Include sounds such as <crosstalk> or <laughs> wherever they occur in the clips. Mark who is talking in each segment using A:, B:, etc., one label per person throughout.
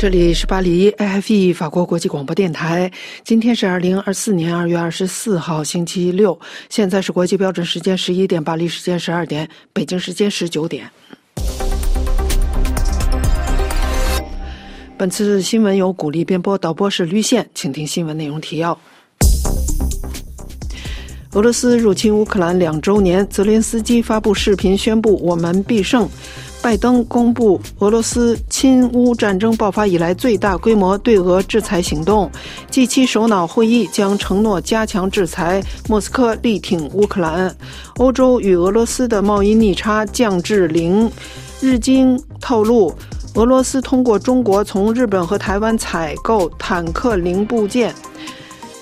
A: 这里是巴黎 AFE 法国国际广播电台。今天是二零二四年二月二十四号，星期六。现在是国际标准时间十一点，巴黎时间十二点，北京时间十九点。本次新闻由古丽编播，导播是绿线，请听新闻内容提要。俄罗斯入侵乌克兰两周年，泽连斯基发布视频宣布：“我们必胜。”拜登公布俄罗斯侵乌战争爆发以来最大规模对俄制裁行动，G7 首脑会议将承诺加强制裁，莫斯科力挺乌克兰。欧洲与俄罗斯的贸易逆差降至零。日经透露，俄罗斯通过中国从日本和台湾采购坦克零部件。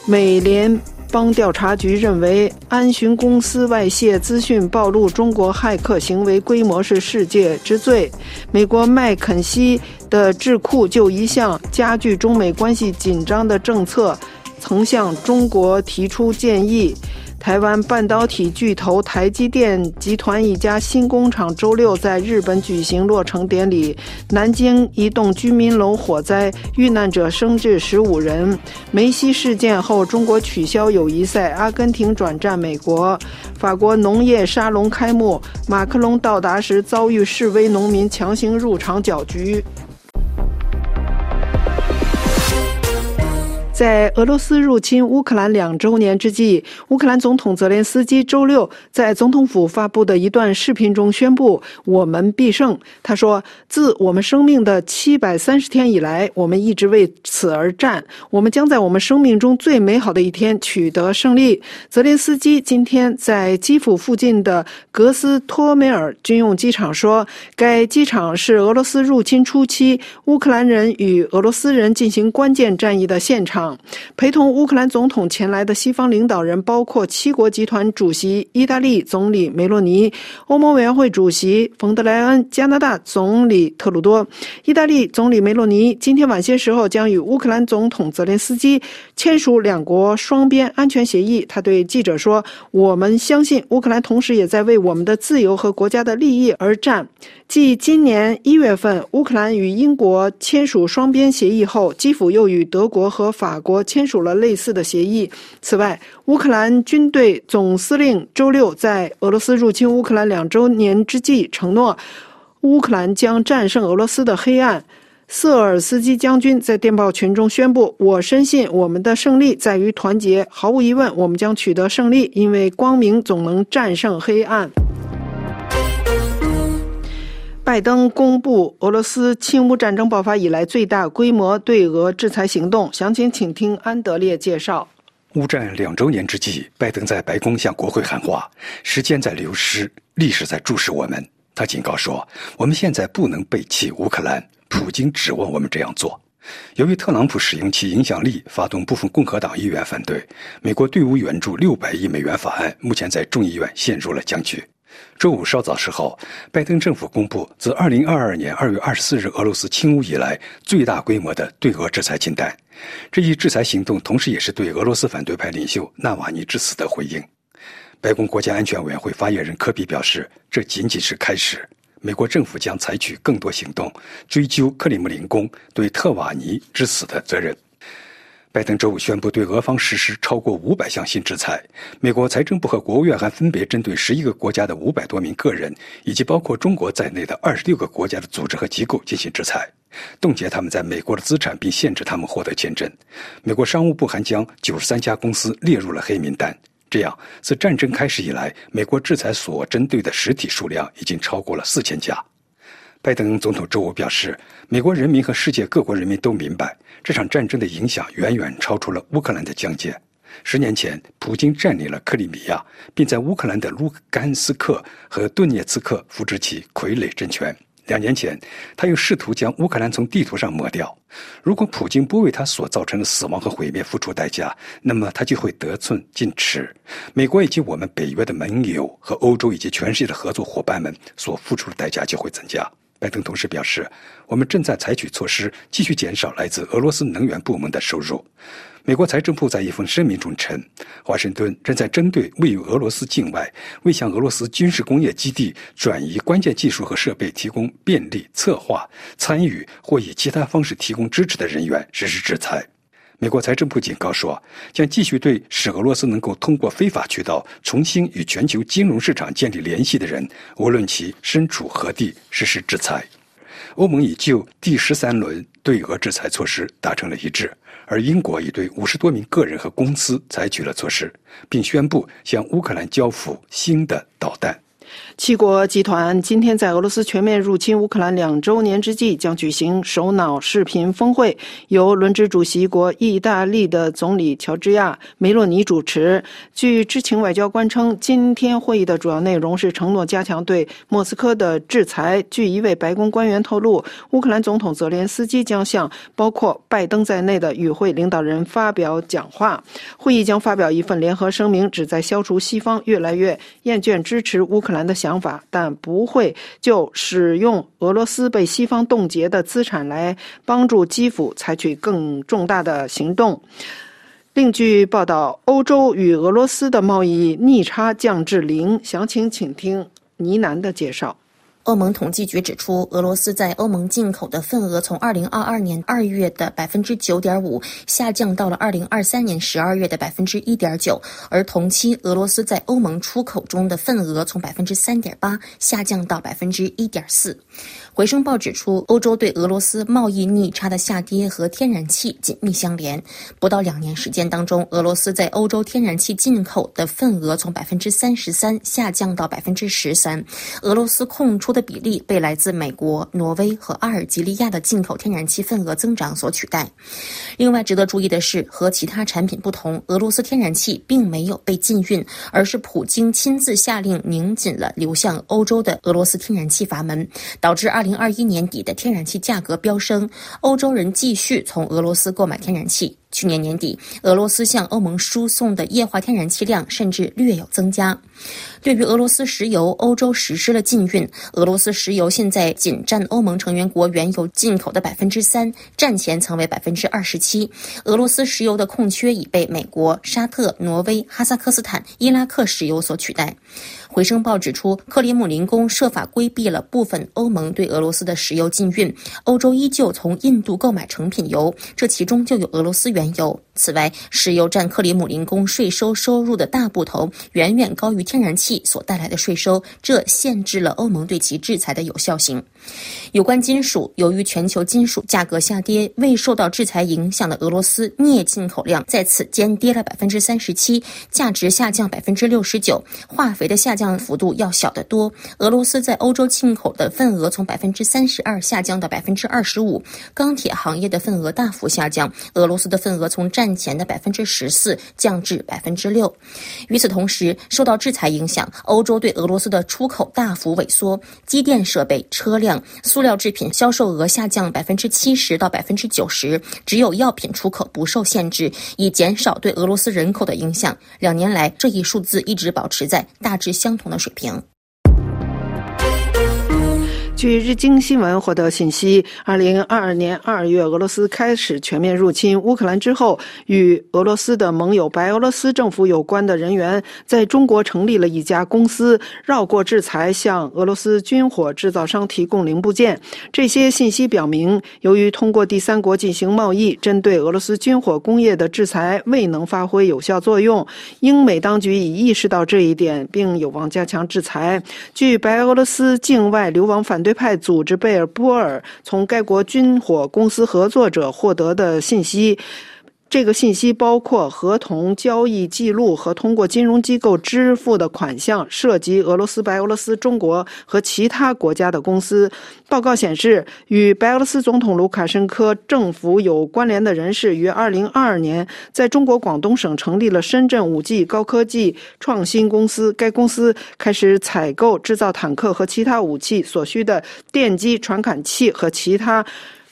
A: 美联邦调查局认为，安巡公司外泄资讯暴露中国骇客行为规模是世界之最。美国麦肯锡的智库就一项加剧中美关系紧张的政策，曾向中国提出建议。台湾半导体巨头台积电集团一家新工厂周六在日本举行落成典礼。南京一栋居民楼火灾，遇难者升至十五人。梅西事件后，中国取消友谊赛，阿根廷转战美国。法国农业沙龙开幕，马克龙到达时遭遇示威农民强行入场搅局。在俄罗斯入侵乌克兰两周年之际，乌克兰总统泽连斯基周六在总统府发布的一段视频中宣布：“我们必胜。”他说：“自我们生命的七百三十天以来，我们一直为此而战。我们将在我们生命中最美好的一天取得胜利。”泽连斯基今天在基辅附近的格斯托梅尔军用机场说：“该机场是俄罗斯入侵初期乌克兰人与俄罗斯人进行关键战役的现场。”陪同乌克兰总统前来的西方领导人包括七国集团主席意大利总理梅洛尼、欧盟委员会主席冯德莱恩、加拿大总理特鲁多。意大利总理梅洛尼今天晚些时候将与乌克兰总统泽连斯基签署两国双边安全协议。他对记者说：“我们相信乌克兰同时也在为我们的自由和国家的利益而战。”继今年一月份乌克兰与英国签署双边协议后，基辅又与德国和法国签署了类似的协议。此外，乌克兰军队总司令周六在俄罗斯入侵乌克兰两周年之际承诺，乌克兰将战胜俄罗斯的黑暗。瑟尔斯基将军在电报群中宣布：“我深信我们的胜利在于团结，毫无疑问，我们将取得胜利，因为光明总能战胜黑暗。”拜登公布俄罗斯侵乌战争爆发以来最大规模对俄制裁行动，详情请听安德烈介绍。
B: 乌战两周年之际，拜登在白宫向国会喊话：“时间在流失，历史在注视我们。”他警告说：“我们现在不能背弃乌克兰，普京指望我们这样做。”由于特朗普使用其影响力，发动部分共和党议员反对，美国对乌援助六百亿美元法案目前在众议院陷入了僵局。周五稍早时候，拜登政府公布自2022年2月24日俄罗斯侵乌以来最大规模的对俄制裁清单。这一制裁行动同时也是对俄罗斯反对派领袖纳瓦尼之死的回应。白宫国家安全委员会发言人科比表示，这仅仅是开始，美国政府将采取更多行动，追究克里姆林宫对特瓦尼之死的责任。拜登周五宣布对俄方实施超过五百项新制裁，美国财政部和国务院还分别针对十一个国家的五百多名个人，以及包括中国在内的二十六个国家的组织和机构进行制裁，冻结他们在美国的资产，并限制他们获得签证。美国商务部还将九十三家公司列入了黑名单。这样，自战争开始以来，美国制裁所针对的实体数量已经超过了四千家。拜登总统周五表示，美国人民和世界各国人民都明白，这场战争的影响远远超出了乌克兰的疆界。十年前，普京占领了克里米亚，并在乌克兰的卢甘斯克和顿涅茨克扶植起傀儡政权。两年前，他又试图将乌克兰从地图上抹掉。如果普京不为他所造成的死亡和毁灭付出代价，那么他就会得寸进尺。美国以及我们北约的盟友和欧洲以及全世界的合作伙伴们所付出的代价就会增加。拜登同时表示，我们正在采取措施，继续减少来自俄罗斯能源部门的收入。美国财政部在一封声明中称，华盛顿正在针对位于俄罗斯境外、为向俄罗斯军事工业基地转移关键技术和设备提供便利、策划、参与或以其他方式提供支持的人员实施制裁。美国财政部警告说，将继续对使俄罗斯能够通过非法渠道重新与全球金融市场建立联系的人，无论其身处何地，实施制裁。欧盟已就第十三轮对俄制裁措施达成了一致，而英国已对五十多名个人和公司采取了措施，并宣布向乌克兰交付新的导弹。
A: 七国集团今天在俄罗斯全面入侵乌克兰两周年之际，将举行首脑视频峰会，由轮值主席国意大利的总理乔治亚·梅洛尼主持。据知情外交官称，今天会议的主要内容是承诺加强对莫斯科的制裁。据一位白宫官员透露，乌克兰总统泽连斯基将向包括拜登在内的与会领导人发表讲话。会议将发表一份联合声明，旨在消除西方越来越 <laughs> 厌倦支持乌克兰的想法，但不会就使用俄罗斯被西方冻结的资产来帮助基辅采取更重大的行动。另据报道，欧洲与俄罗斯的贸易逆差降至零。详情请听倪楠的介绍。
C: 欧盟统计局指出，俄罗斯在欧盟进口的份额从二零二二年二月的百分之九点五下降到了二零二三年十二月的百分之一点九，而同期俄罗斯在欧盟出口中的份额从百分之三点八下降到百分之一点四。回声报指出，欧洲对俄罗斯贸易逆差的下跌和天然气紧密相连。不到两年时间当中，俄罗斯在欧洲天然气进口的份额从百分之三十三下降到百分之十三，俄罗斯空出的比例被来自美国、挪威和阿尔及利亚的进口天然气份额增长所取代。另外，值得注意的是，和其他产品不同，俄罗斯天然气并没有被禁运，而是普京亲自下令拧紧了流向欧洲的俄罗斯天然气阀门，导致二零二一年底的天然气价格飙升，欧洲人继续从俄罗斯购买天然气。去年年底，俄罗斯向欧盟输送的液化天然气量甚至略有增加。对于俄罗斯石油，欧洲实施了禁运。俄罗斯石油现在仅占欧盟成员国原油进口的百分之三，战前曾为百分之二十七。俄罗斯石油的空缺已被美国、沙特、挪威、哈萨克斯坦、伊拉克石油所取代。回声报指出，克里姆林宫设法规避了部分欧盟对俄罗斯的石油禁运，欧洲依旧从印度购买成品油，这其中就有俄罗斯原油。此外，石油占克里姆林宫税收收入的大部头，远远高于天然气所带来的税收，这限制了欧盟对其制裁的有效性。有关金属，由于全球金属价格下跌，未受到制裁影响的俄罗斯镍进口量在此间跌了百分之三十七，价值下降百分之六十九。化肥的下降幅度要小得多，俄罗斯在欧洲进口的份额从百分之三十二下降到百分之二十五。钢铁行业的份额大幅下降，俄罗斯的份额从战前的百分之十四降至百分之六。与此同时，受到制裁影响，欧洲对俄罗斯的出口大幅萎缩，机电设备、车辆。塑料制品销售额下降百分之七十到百分之九十，只有药品出口不受限制，以减少对俄罗斯人口的影响。两年来，这一数字一直保持在大致相相同的水平。
A: 据日经新闻获得信息，二零二二年二月，俄罗斯开始全面入侵乌克兰之后，与俄罗斯的盟友白俄罗斯政府有关的人员在中国成立了一家公司，绕过制裁，向俄罗斯军火制造商提供零部件。这些信息表明，由于通过第三国进行贸易，针对俄罗斯军火工业的制裁未能发挥有效作用。英美当局已意识到这一点，并有望加强制裁。据白俄罗斯境外流亡反对派组织贝尔波尔从该国军火公司合作者获得的信息。这个信息包括合同交易记录和通过金融机构支付的款项，涉及俄罗斯、白俄罗斯、中国和其他国家的公司。报告显示，与白俄罗斯总统卢卡申科政府有关联的人士于2022年在中国广东省成立了深圳 5G 高科技创新公司。该公司开始采购制造坦克和其他武器所需的电机传感器和其他。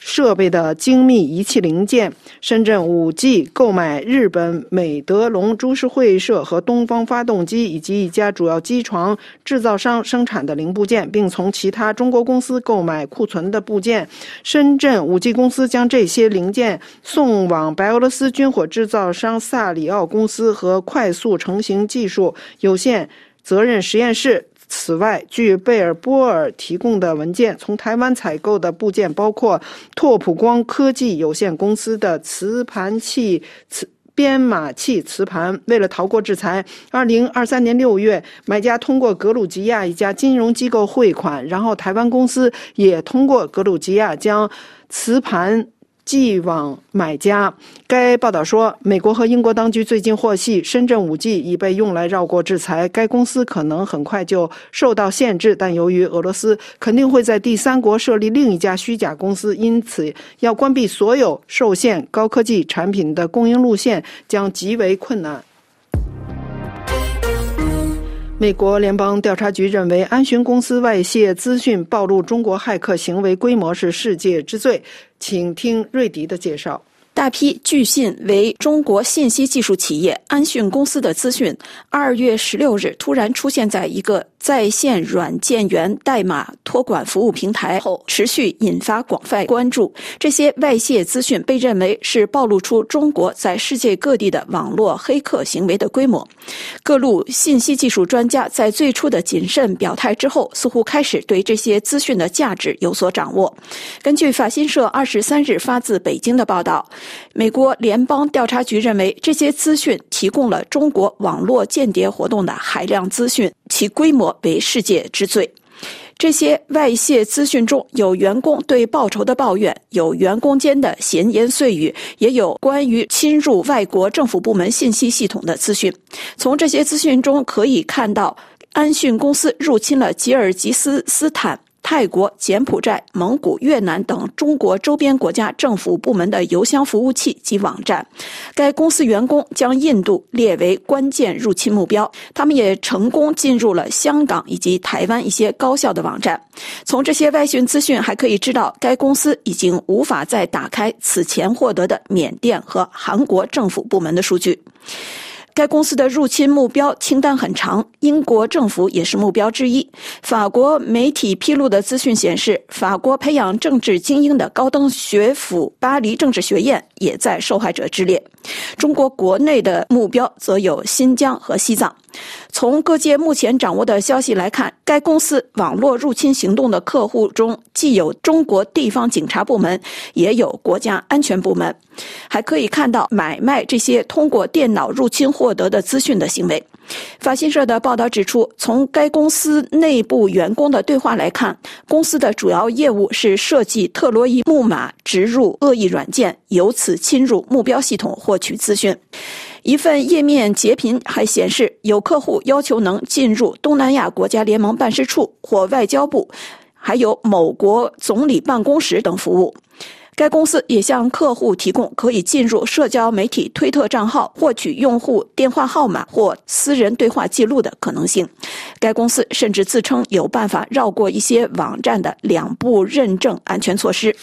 A: 设备的精密仪器零件。深圳 5G 购买日本美德龙株式会社和东方发动机以及一家主要机床制造商生产的零部件，并从其他中国公司购买库存的部件。深圳 5G 公司将这些零件送往白俄罗斯军火制造商萨里奥公司和快速成型技术有限责任实验室。此外，据贝尔波尔提供的文件，从台湾采购的部件包括拓普光科技有限公司的磁盘器磁编码器磁盘。为了逃过制裁，二零二三年六月，买家通过格鲁吉亚一家金融机构汇款，然后台湾公司也通过格鲁吉亚将磁盘。寄往买家。该报道说，美国和英国当局最近获悉，深圳五 G 已被用来绕过制裁。该公司可能很快就受到限制，但由于俄罗斯肯定会在第三国设立另一家虚假公司，因此要关闭所有受限高科技产品的供应路线将极为困难。美国联邦调查局认为，安讯公司外泄资讯暴露中国骇客行为规模是世界之最。请听瑞迪的介绍。
D: 大批据信为中国信息技术企业安讯公司的资讯，二月十六日突然出现在一个在线软件源代码托管服务平台后，持续引发广泛关注。这些外泄资讯被认为是暴露出中国在世界各地的网络黑客行为的规模。各路信息技术专家在最初的谨慎表态之后，似乎开始对这些资讯的价值有所掌握。根据法新社二十三日发自北京的报道。美国联邦调查局认为，这些资讯提供了中国网络间谍活动的海量资讯，其规模为世界之最。这些外泄资讯中有员工对报酬的抱怨，有员工间的闲言碎语，也有关于侵入外国政府部门信息系统的资讯。从这些资讯中可以看到，安讯公司入侵了吉尔吉斯斯坦。泰国、柬埔寨、蒙古、越南等中国周边国家政府部门的邮箱服务器及网站。该公司员工将印度列为关键入侵目标。他们也成功进入了香港以及台湾一些高校的网站。从这些外讯资讯还可以知道，该公司已经无法再打开此前获得的缅甸和韩国政府部门的数据。该公司的入侵目标清单很长，英国政府也是目标之一。法国媒体披露的资讯显示，法国培养政治精英的高等学府巴黎政治学院也在受害者之列。中国国内的目标则有新疆和西藏。从各界目前掌握的消息来看，该公司网络入侵行动的客户中既有中国地方警察部门，也有国家安全部门。还可以看到买卖这些通过电脑入侵获得的资讯的行为。法新社的报道指出，从该公司内部员工的对话来看，公司的主要业务是设计特洛伊木马，植入恶意软件，由此侵入目标系统获取资讯。一份页面截屏还显示，有客户要求能进入东南亚国家联盟办事处或外交部，还有某国总理办公室等服务。该公司也向客户提供可以进入社交媒体推特账号获取用户电话号码或私人对话记录的可能性。该公司甚至自称有办法绕过一些网站的两步认证安全措施。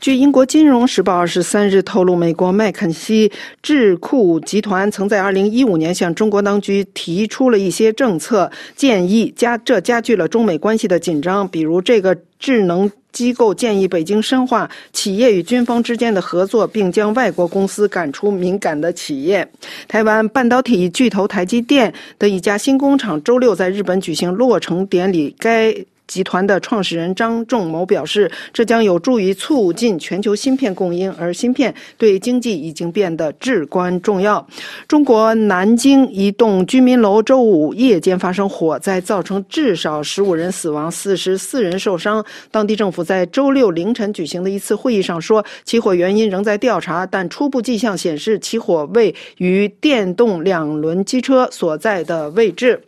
A: 据英国《金融时报》二十三日透露，美国麦肯锡智库集团曾在二零一五年向中国当局提出了一些政策建议，加这加剧了中美关系的紧张。比如，这个智能机构建议北京深化企业与军方之间的合作，并将外国公司赶出敏感的企业。台湾半导体巨头台积电的一家新工厂周六在日本举行落成典礼，该。集团的创始人张仲谋表示，这将有助于促进全球芯片供应，而芯片对经济已经变得至关重要。中国南京一栋居民楼周五夜间发生火灾，造成至少十五人死亡、四十四人受伤。当地政府在周六凌晨举行的一次会议上说，起火原因仍在调查，但初步迹象显示起火位于电动两轮机车所在的位置。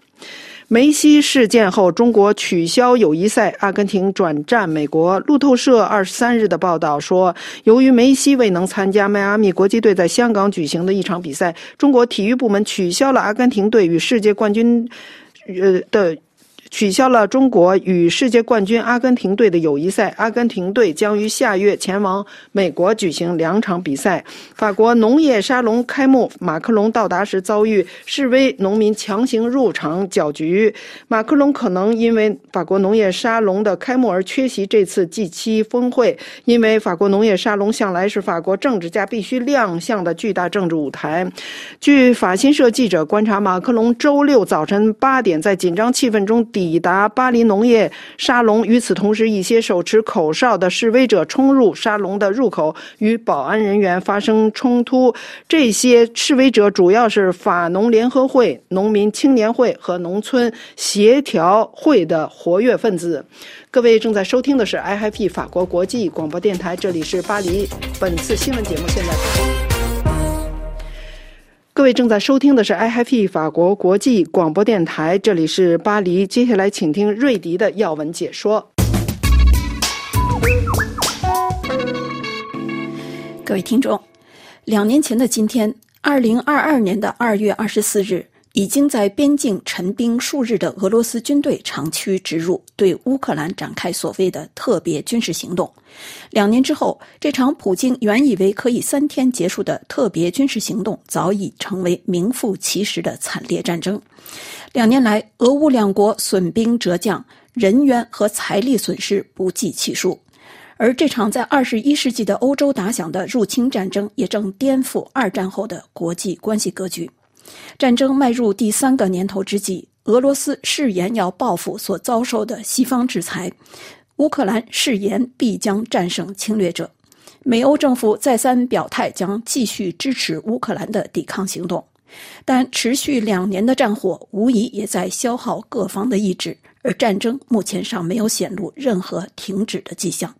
A: 梅西事件后，中国取消友谊赛，阿根廷转战美国。路透社二十三日的报道说，由于梅西未能参加迈阿密国际队在香港举行的一场比赛，中国体育部门取消了阿根廷队与世界冠军，呃的。取消了中国与世界冠军阿根廷队的友谊赛。阿根廷队将于下月前往美国举行两场比赛。法国农业沙龙开幕，马克龙到达时遭遇示威农民强行入场搅局。马克龙可能因为法国农业沙龙的开幕而缺席这次 G7 峰会，因为法国农业沙龙向来是法国政治家必须亮相的巨大政治舞台。据法新社记者观察，马克龙周六早晨八点在紧张气氛中抵抵达巴黎农业沙龙。与此同时，一些手持口哨的示威者冲入沙龙的入口，与保安人员发生冲突。这些示威者主要是法农联合会、农民青年会和农村协调会的活跃分子。各位正在收听的是 IHP 法国国际广播电台，这里是巴黎。本次新闻节目现在。各位正在收听的是 IFP 法国国际广播电台，这里是巴黎。接下来请听瑞迪的要闻解说。
D: 各位听众，两年前的今天，二零二二年的二月二十四日。已经在边境陈兵数日的俄罗斯军队长驱直入，对乌克兰展开所谓的特别军事行动。两年之后，这场普京原以为可以三天结束的特别军事行动，早已成为名副其实的惨烈战争。两年来，俄乌两国损兵折将，人员和财力损失不计其数。而这场在二十一世纪的欧洲打响的入侵战争，也正颠覆二战后的国际关系格局。战争迈入第三个年头之际，俄罗斯誓言要报复所遭受的西方制裁，乌克兰誓言必将战胜侵略者。美欧政府再三表态将继续支持乌克兰的抵抗行动，但持续两年的战火无疑也在消耗各方的意志，而战争目前尚没有显露任何停止的迹象。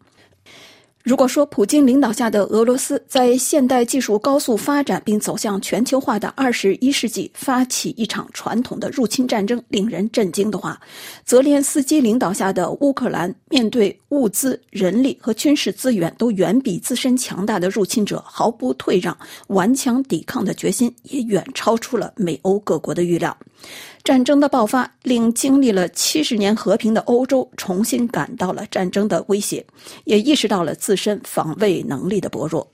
D: 如果说普京领导下的俄罗斯在现代技术高速发展并走向全球化的二十一世纪发起一场传统的入侵战争令人震惊的话，泽连斯基领导下的乌克兰面对物资、人力和军事资源都远比自身强大的入侵者毫不退让、顽强抵抗的决心，也远超出了美欧各国的预料。战争的爆发令经历了七十年和平的欧洲重新感到了战争的威胁，也意识到了自身防卫能力的薄弱。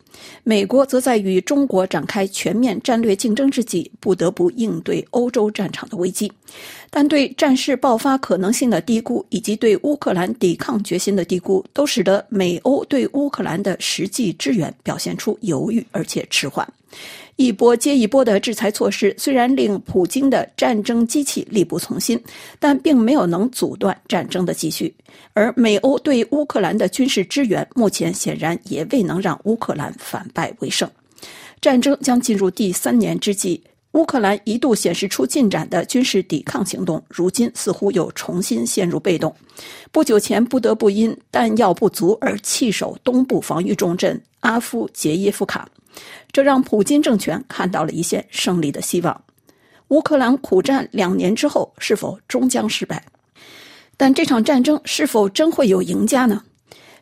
D: 美国则在与中国展开全面战略竞争之际，不得不应对欧洲战场的危机。但对战事爆发可能性的低估，以及对乌克兰抵抗决心的低估，都使得美欧对乌克兰的实际支援表现出犹豫而且迟缓。一波接一波的制裁措施虽然令普京的战争机器力不从心，但并没有能阻断战争的继续。而美欧对乌克兰的军事支援，目前显然也未能让乌克兰反败为胜。战争将进入第三年之际，乌克兰一度显示出进展的军事抵抗行动，如今似乎又重新陷入被动。不久前不得不因弹药不足而弃守东部防御重镇阿夫杰耶夫卡。这让普京政权看到了一线胜利的希望。乌克兰苦战两年之后，是否终将失败？但这场战争是否真会有赢家呢？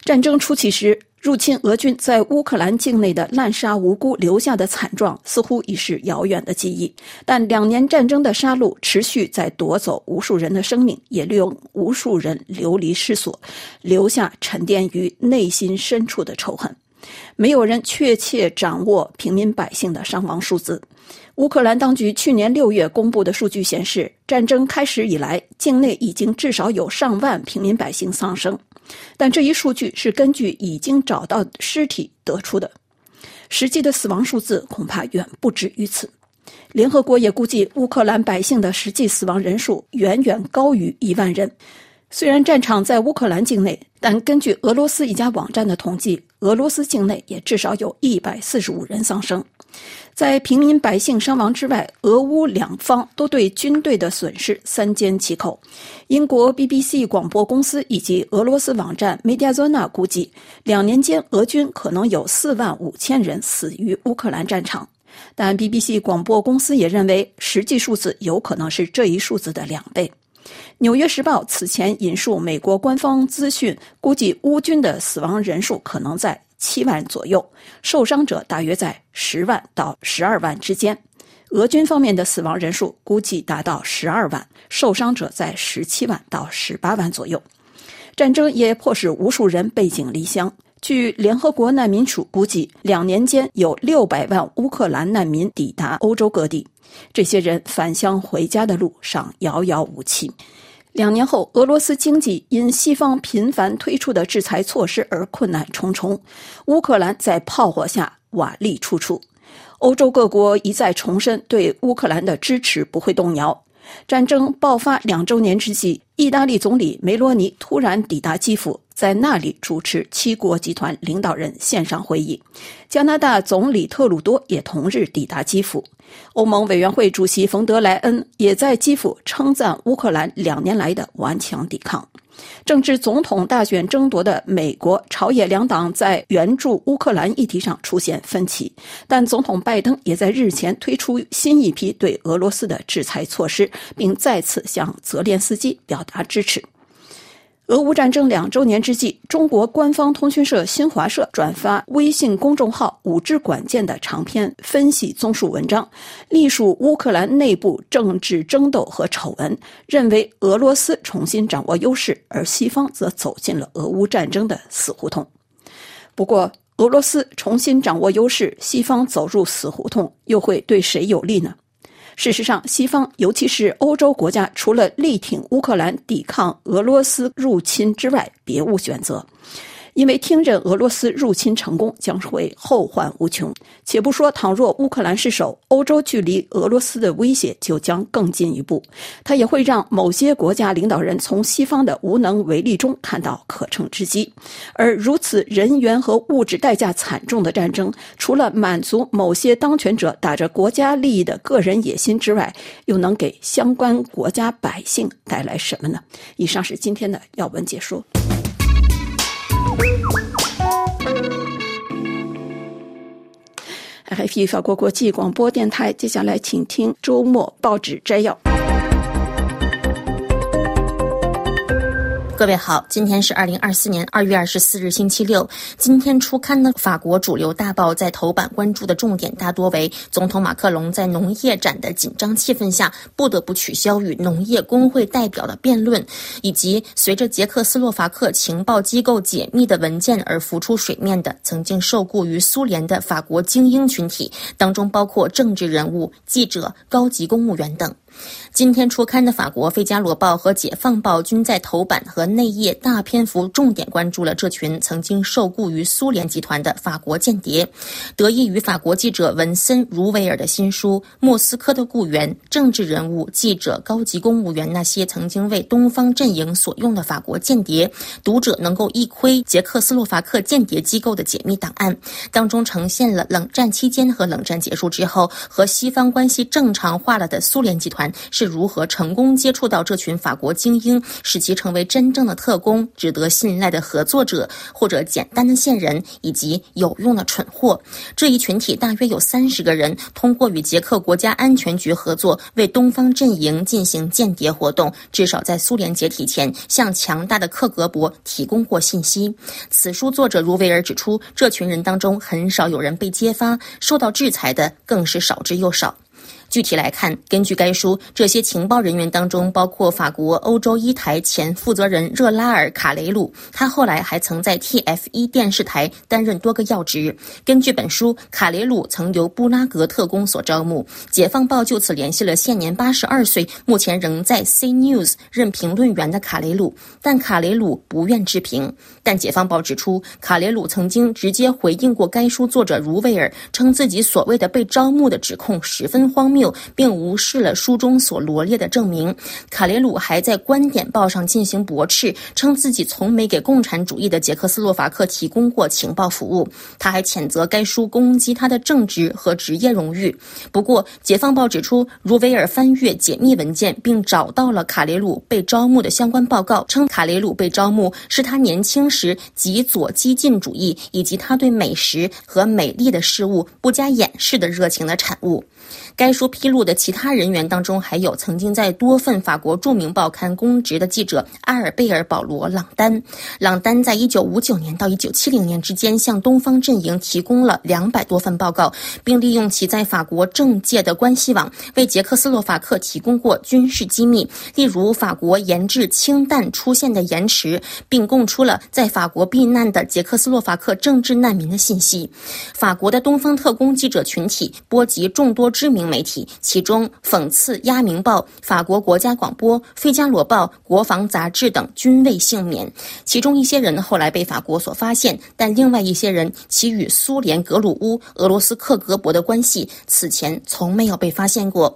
D: 战争初期时，入侵俄军在乌克兰境内的滥杀无辜留下的惨状，似乎已是遥远的记忆。但两年战争的杀戮持续在夺走无数人的生命，也令无数人流离失所，留下沉淀于内心深处的仇恨。没有人确切掌握平民百姓的伤亡数字。乌克兰当局去年六月公布的数据显示，战争开始以来，境内已经至少有上万平民百姓丧生。但这一数据是根据已经找到尸体得出的，实际的死亡数字恐怕远不止于此。联合国也估计，乌克兰百姓的实际死亡人数远远高于一万人。虽然战场在乌克兰境内，但根据俄罗斯一家网站的统计，俄罗斯境内也至少有一百四十五人丧生。在平民百姓伤亡之外，俄乌两方都对军队的损失三缄其口。英国 BBC 广播公司以及俄罗斯网站 Mediazona 估计，两年间俄军可能有四万五千人死于乌克兰战场。但 BBC 广播公司也认为，实际数字有可能是这一数字的两倍。《纽约时报》此前引述美国官方资讯，估计乌军的死亡人数可能在七万左右，受伤者大约在十万到十二万之间。俄军方面的死亡人数估计达到十二万，受伤者在十七万到十八万左右。战争也迫使无数人背井离乡。据联合国难民署估计，两年间有六百万乌克兰难民抵达欧洲各地。这些人返乡回家的路上遥遥无期。两年后，俄罗斯经济因西方频繁推出的制裁措施而困难重重。乌克兰在炮火下瓦砾处处。欧洲各国一再重申对乌克兰的支持不会动摇。战争爆发两周年之际，意大利总理梅罗尼突然抵达基辅，在那里主持七国集团领导人线上会议。加拿大总理特鲁多也同日抵达基辅。欧盟委员会主席冯德莱恩也在基辅称赞乌克兰两年来的顽强抵抗。正值总统大选争夺的美国朝野两党在援助乌克兰议题上出现分歧，但总统拜登也在日前推出新一批对俄罗斯的制裁措施，并再次向泽连斯基表达支持。俄乌战争两周年之际，中国官方通讯社新华社转发微信公众号“五之管见”的长篇分析综述文章，隶属乌克兰内部政治争斗和丑闻，认为俄罗斯重新掌握优势，而西方则走进了俄乌战争的死胡同。不过，俄罗斯重新掌握优势，西方走入死胡同，又会对谁有利呢？事实上，西方尤其是欧洲国家，除了力挺乌克兰抵抗俄罗斯入侵之外，别无选择。因为听任俄罗斯入侵成功将会后患无穷。且不说，倘若乌克兰失守，欧洲距离俄罗斯的威胁就将更进一步。它也会让某些国家领导人从西方的无能为力中看到可乘之机。而如此人员和物质代价惨重的战争，除了满足某些当权者打着国家利益的个人野心之外，又能给相关国家百姓带来什么呢？以上是今天的要闻解说。RFI 法国国际广播电台，接下来请听周末报纸摘要。
C: 各位好，今天是二零二四年二月二十四日，星期六。今天初刊的法国主流大报在头版关注的重点大多为总统马克龙在农业展的紧张气氛下不得不取消与农业工会代表的辩论，以及随着捷克斯洛伐克情报机构解密的文件而浮出水面的曾经受雇于苏联的法国精英群体，当中包括政治人物、记者、高级公务员等。今天初刊的法国《费加罗报》和《解放报》均在头版和内页大篇幅重点关注了这群曾经受雇于苏联集团的法国间谍。得益于法国记者文森·茹维尔的新书《莫斯科的雇员：政治人物、记者、高级公务员那些曾经为东方阵营所用的法国间谍》，读者能够一窥捷克斯洛伐克间谍机构的解密档案，当中呈现了冷战期间和冷战结束之后和西方关系正常化了的苏联集团。是如何成功接触到这群法国精英，使其成为真正的特工、值得信赖的合作者，或者简单的线人以及有用的蠢货？这一群体大约有三十个人，通过与捷克国家安全局合作，为东方阵营进行间谍活动，至少在苏联解体前，向强大的克格勃提供过信息。此书作者茹维尔指出，这群人当中很少有人被揭发，受到制裁的更是少之又少。具体来看，根据该书，这些情报人员当中包括法国欧洲一台前负责人热拉尔·卡雷鲁，他后来还曾在 TF1 电视台担任多个要职。根据本书，卡雷鲁曾由布拉格特工所招募。解放报就此联系了现年八十二岁、目前仍在 C News 任评论员的卡雷鲁，但卡雷鲁不愿置评。但解放报指出，卡雷鲁曾经直接回应过该书作者茹维尔，称自己所谓的被招募的指控十分荒谬。并无视了书中所罗列的证明。卡雷鲁还在观点报上进行驳斥，称自己从没给共产主义的捷克斯洛伐克提供过情报服务。他还谴责该书攻击他的正直和职业荣誉。不过，《解放报》指出，如维尔翻阅解密文件，并找到了卡雷鲁被招募的相关报告，称卡雷鲁被招募是他年轻时极左激进主义以及他对美食和美丽的事物不加掩饰的热情的产物。该书披露的其他人员当中，还有曾经在多份法国著名报刊公职的记者阿尔贝尔·保罗·朗丹。朗丹在一九五九年到一九七零年之间，向东方阵营提供了两百多份报告，并利用其在法国政界的关系网，为捷克斯洛伐克提供过军事机密，例如法国研制氢弹出现的延迟，并供出了在法国避难的捷克斯洛伐克政治难民的信息。法国的东方特工记者群体波及众多知名媒体，其中讽刺《鸦明报》、法国国家广播、《费加罗报》、国防杂志等均未幸免。其中一些人后来被法国所发现，但另外一些人其与苏联格鲁乌、俄罗斯克格勃的关系，此前从没有被发现过。《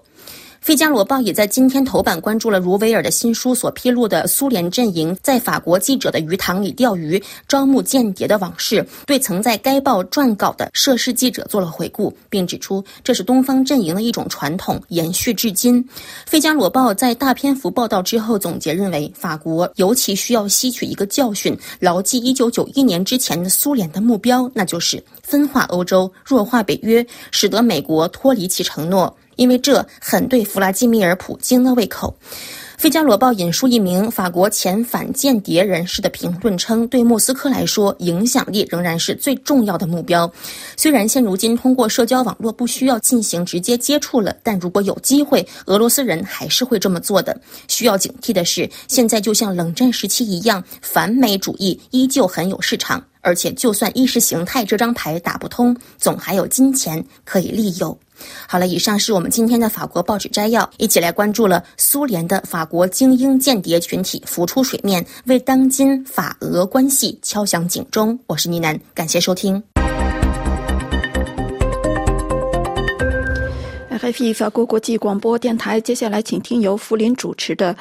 C: 费加罗报》也在今天头版关注了卢维尔的新书所披露的苏联阵营在法国记者的鱼塘里钓鱼、招募间谍的往事，对曾在该报撰稿的涉事记者做了回顾，并指出这是东方阵营的一种传统，延续至今。《费加罗报》在大篇幅报道之后总结认为，法国尤其需要吸取一个教训，牢记1991年之前的苏联的目标，那就是分化欧洲、弱化北约，使得美国脱离其承诺。因为这很对弗拉基米尔·普京的胃口。《费加罗报》引述一名法国前反间谍人士的评论称：“对莫斯科来说，影响力仍然是最重要的目标。虽然现如今通过社交网络不需要进行直接接触了，但如果有机会，俄罗斯人还是会这么做的。需要警惕的是，现在就像冷战时期一样，反美主义依旧很有市场，而且就算意识形态这张牌打不通，总还有金钱可以利诱。”好了，以上是我们今天的法国报纸摘要，一起来关注了苏联的法国精英间谍群体浮出水面，为当今法俄关系敲响警钟。我是倪楠，感谢收听。
D: RFI 法国国际广播电台，接下来请听由福林主持的《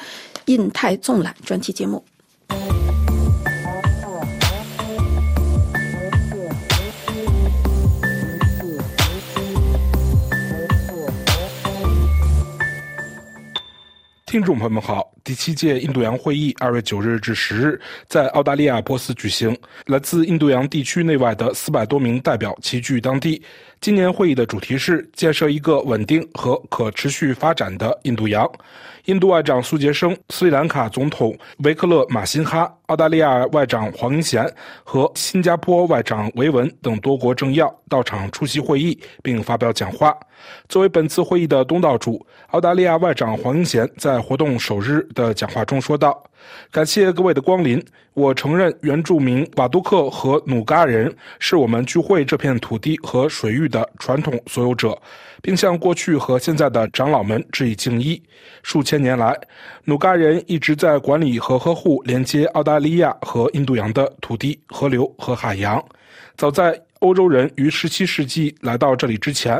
D: 印太纵览》专题节目。
E: 听众朋友们好，第七届印度洋会议二月九日至十日在澳大利亚珀斯举行，来自印度洋地区内外的四百多名代表齐聚当地。今年会议的主题是建设一个稳定和可持续发展的印度洋。印度外长苏杰生、斯里兰卡总统维克勒马辛哈、澳大利亚外长黄英贤和新加坡外长维文等多国政要到场出席会议并发表讲话。作为本次会议的东道主，澳大利亚外长黄英贤在活动首日的讲话中说道：“感谢各位的光临。我承认原住民瓦杜克和努嘎人是我们聚会这片土地和水域的传统所有者，并向过去和现在的长老们致以敬意。数千年来，努嘎人一直在管理和呵护连接澳大利亚和印度洋的土地、河流和海洋。早在欧洲人于17世纪来到这里之前，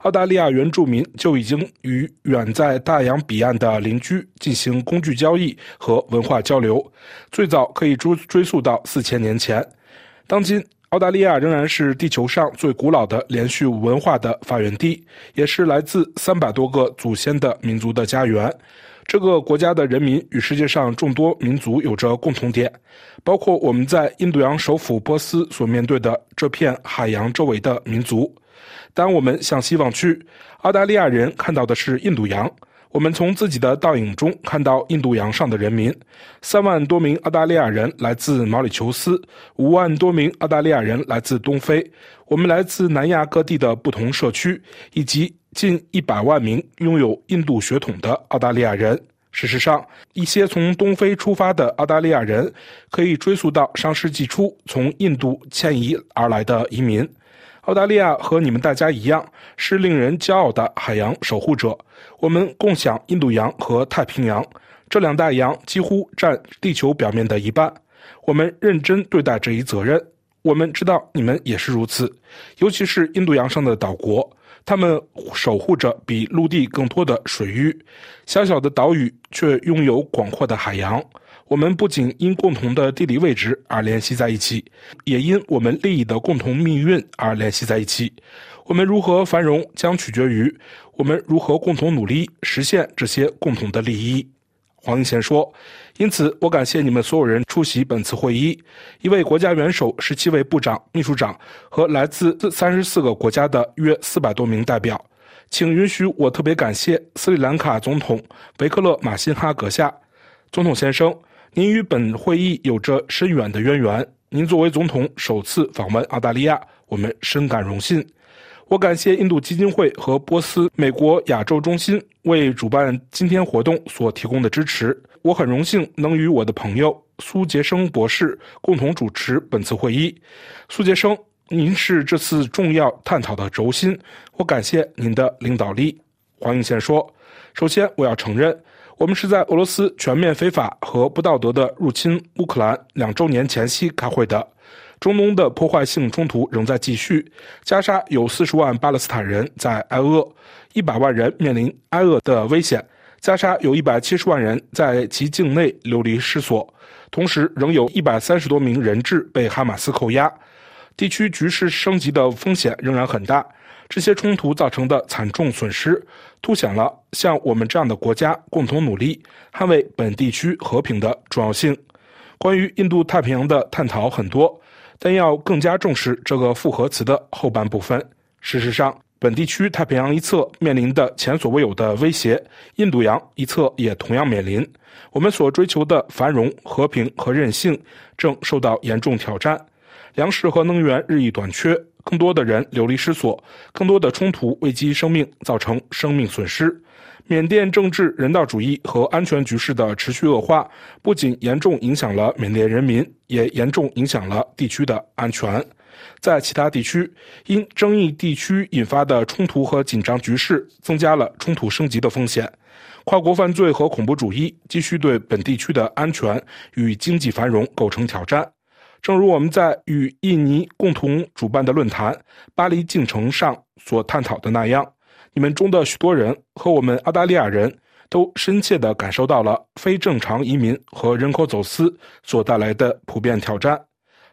E: 澳大利亚原住民就已经与远在大洋彼岸的邻居进行工具交易和文化交流，最早可以追追溯到四千年前。当今，澳大利亚仍然是地球上最古老的连续文化的发源地，也是来自三百多个祖先的民族的家园。这个国家的人民与世界上众多民族有着共同点，包括我们在印度洋首府波斯所面对的这片海洋周围的民族。当我们向西望去，澳大利亚人看到的是印度洋。我们从自己的倒影中看到印度洋上的人民：三万多名澳大利亚人来自毛里求斯，五万多名澳大利亚人来自东非。我们来自南亚各地的不同社区，以及近一百万名拥有印度血统的澳大利亚人。事实上，一些从东非出发的澳大利亚人可以追溯到上世纪初从印度迁移而来的移民。澳大利亚和你们大家一样，是令人骄傲的海洋守护者。我们共享印度洋和太平洋，这两大洋几乎占地球表面的一半。我们认真对待这一责任。我们知道你们也是如此，尤其是印度洋上的岛国，他们守护着比陆地更多的水域。小小的岛屿却拥有广阔的海洋。我们不仅因共同的地理位置而联系在一起，也因我们利益的共同命运而联系在一起。我们如何繁荣将取决于我们如何共同努力实现这些共同的利益。黄英贤说：“因此，我感谢你们所有人出席本次会议。一位国家元首、十七位部长、秘书长和来自三十四个国家的约四百多名代表。”请允许我特别感谢斯里兰卡总统维克勒马辛哈阁下。总统先生，您与本会议有着深远的渊源。您作为总统首次访问澳大利亚，我们深感荣幸。我感谢印度基金会和波斯美国亚洲中心为主办今天活动所提供的支持。我很荣幸能与我的朋友苏杰生博士共同主持本次会议。苏杰生，您是这次重要探讨的轴心，我感谢您的领导力。黄英贤说：“首先，我要承认，我们是在俄罗斯全面非法和不道德的入侵乌克兰两周年前夕开会的。”中东的破坏性冲突仍在继续，加沙有四十万巴勒斯坦人在挨饿，一百万人面临挨饿的危险。加沙有一百七十万人在其境内流离失所，同时仍有一百三十多名人质被哈马斯扣押。地区局势升级的风险仍然很大。这些冲突造成的惨重损失，凸显了像我们这样的国家共同努力捍卫本地区和平的重要性。关于印度太平洋的探讨很多。但要更加重视这个复合词的后半部分。事实上，本地区太平洋一侧面临的前所未有的威胁，印度洋一侧也同样面临。我们所追求的繁荣、和平和韧性正受到严重挑战。粮食和能源日益短缺，更多的人流离失所，更多的冲突危及生命，造成生命损失。缅甸政治、人道主义和安全局势的持续恶化，不仅严重影响了缅甸人民，也严重影响了地区的安全。在其他地区，因争议地区引发的冲突和紧张局势，增加了冲突升级的风险。跨国犯罪和恐怖主义继续对本地区的安全与经济繁荣构成挑战。正如我们在与印尼共同主办的论坛“巴黎进程”上所探讨的那样。你们中的许多人和我们澳大利亚人都深切地感受到了非正常移民和人口走私所带来的普遍挑战。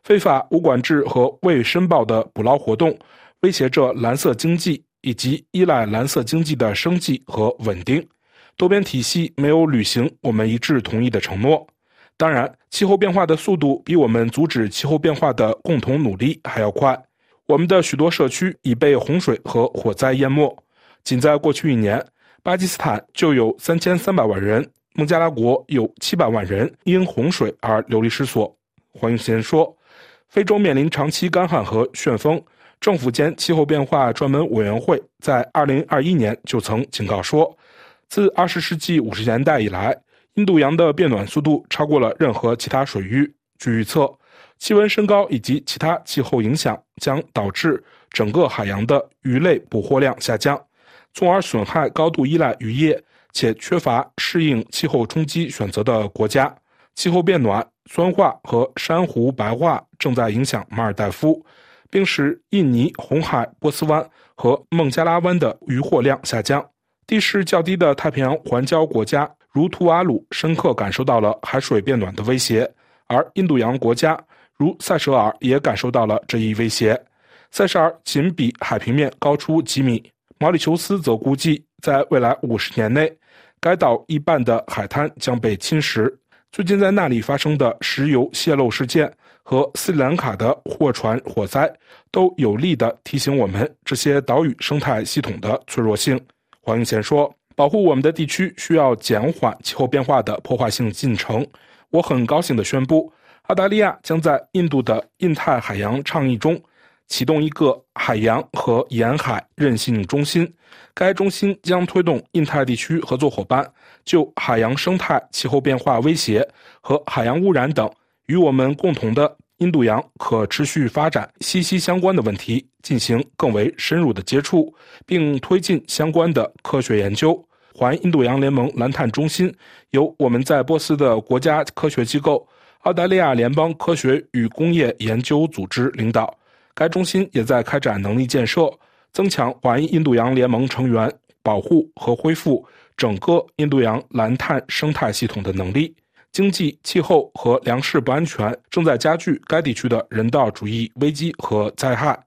E: 非法、无管制和未申报的捕捞活动威胁着蓝色经济以及依赖蓝色经济的生计和稳定。多边体系没有履行我们一致同意的承诺。当然，气候变化的速度比我们阻止气候变化的共同努力还要快。我们的许多社区已被洪水和火灾淹没。仅在过去一年，巴基斯坦就有三千三百万人，孟加拉国有七百万人因洪水而流离失所。黄英贤说：“非洲面临长期干旱和旋风，政府间气候变化专门委员会在二零二一年就曾警告说，自二十世纪五十年代以来，印度洋的变暖速度超过了任何其他水域。据预测，气温升高以及其他气候影响将导致整个海洋的鱼类捕获量下降。”从而损害高度依赖渔业且缺乏适应气候冲击选择的国家。气候变暖、酸化和珊瑚白化正在影响马尔代夫，并使印尼、红海、波斯湾和孟加拉湾的渔获量下降。地势较低的太平洋环礁国家如图瓦鲁深刻感受到了海水变暖的威胁，而印度洋国家如塞舌尔也感受到了这一威胁。塞舌尔仅比海平面高出几米。毛里求斯则估计，在未来五十年内，该岛一半的海滩将被侵蚀。最近在那里发生的石油泄漏事件和斯里兰卡的货船火灾，都有力地提醒我们这些岛屿生态系统的脆弱性。黄英贤说：“保护我们的地区需要减缓气候变化的破坏性进程。”我很高兴地宣布，澳大利亚将在印度的印太海洋倡议中。启动一个海洋和沿海韧性中心，该中心将推动印太地区合作伙伴就海洋生态、气候变化威胁和海洋污染等与我们共同的印度洋可持续发展息息相关的问题进行更为深入的接触，并推进相关的科学研究。环印度洋联盟蓝碳中心由我们在波斯的国家科学机构澳大利亚联邦科学与工业研究组织领导。该中心也在开展能力建设，增强环印度洋联盟成员保护和恢复整个印度洋蓝碳生态系统的能力。经济、气候和粮食不安全正在加剧该地区的人道主义危机和灾害。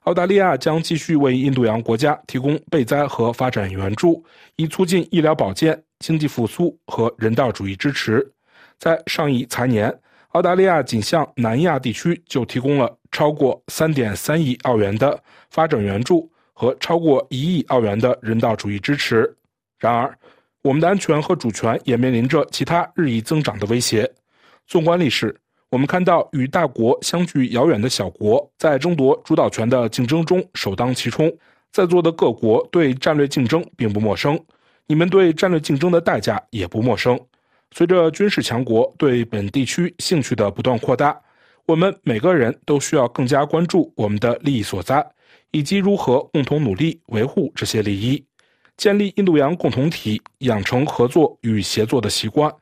E: 澳大利亚将继续为印度洋国家提供备灾和发展援助，以促进医疗保健、经济复苏和人道主义支持。在上一财年，澳大利亚仅向南亚地区就提供了超过三点三亿澳元的发展援助和超过一亿澳元的人道主义支持。然而，我们的安全和主权也面临着其他日益增长的威胁。纵观历史，我们看到与大国相距遥远的小国在争夺主导权的竞争中首当其冲。在座的各国对战略竞争并不陌生，你们对战略竞争的代价也不陌生。随着军事强国对本地区兴趣的不断扩大，我们每个人都需要更加关注我们的利益所在，以及如何共同努力维护这些利益，建立印度洋共同体，养成合作与协作的习惯，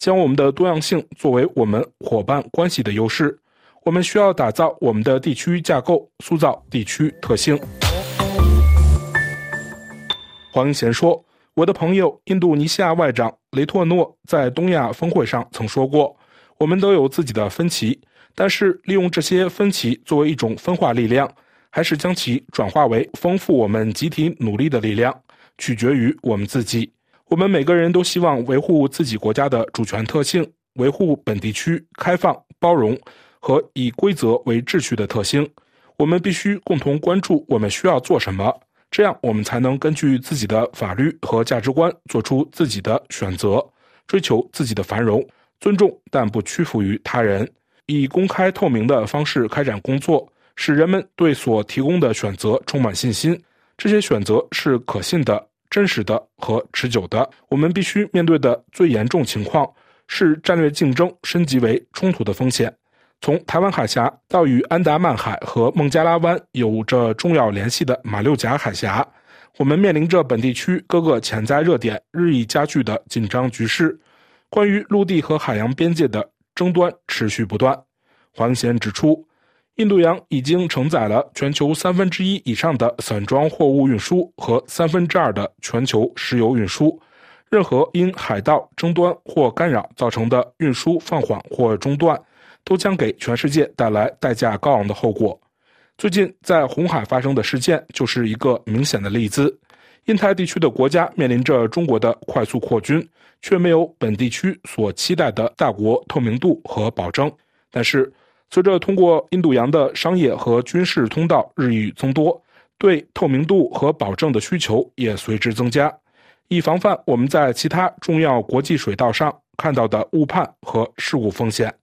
E: 将我们的多样性作为我们伙伴关系的优势。我们需要打造我们的地区架构，塑造地区特性。黄英贤说：“我的朋友印度尼西亚外长雷托诺在东亚峰会上曾说过，我们都有自己的分歧，但是利用这些分歧作为一种分化力量，还是将其转化为丰富我们集体努力的力量，取决于我们自己。我们每个人都希望维护自己国家的主权特性，维护本地区开放、包容和以规则为秩序的特性。我们必须共同关注我们需要做什么。”这样，我们才能根据自己的法律和价值观做出自己的选择，追求自己的繁荣，尊重但不屈服于他人，以公开透明的方式开展工作，使人们对所提供的选择充满信心。这些选择是可信的、真实的和持久的。我们必须面对的最严重情况是战略竞争升级为冲突的风险。从台湾海峡到与安达曼海和孟加拉湾有着重要联系的马六甲海峡，我们面临着本地区各个潜在热点日益加剧的紧张局势。关于陆地和海洋边界的争端持续不断。黄贤指出，印度洋已经承载了全球三分之一以上的散装货物运输和三分之二的全球石油运输。任何因海盗争端或干扰造成的运输放缓或中断，都将给全世界带来代价高昂的后果。最近在红海发生的事件就是一个明显的例子。印太地区的国家面临着中国的快速扩军，却没有本地区所期待的大国透明度和保证。但是，随着通过印度洋的商业和军事通道日益增多，对透明度和保证的需求也随之增加，以防范我们在其他重要国际水道上看到的误判和事故风险。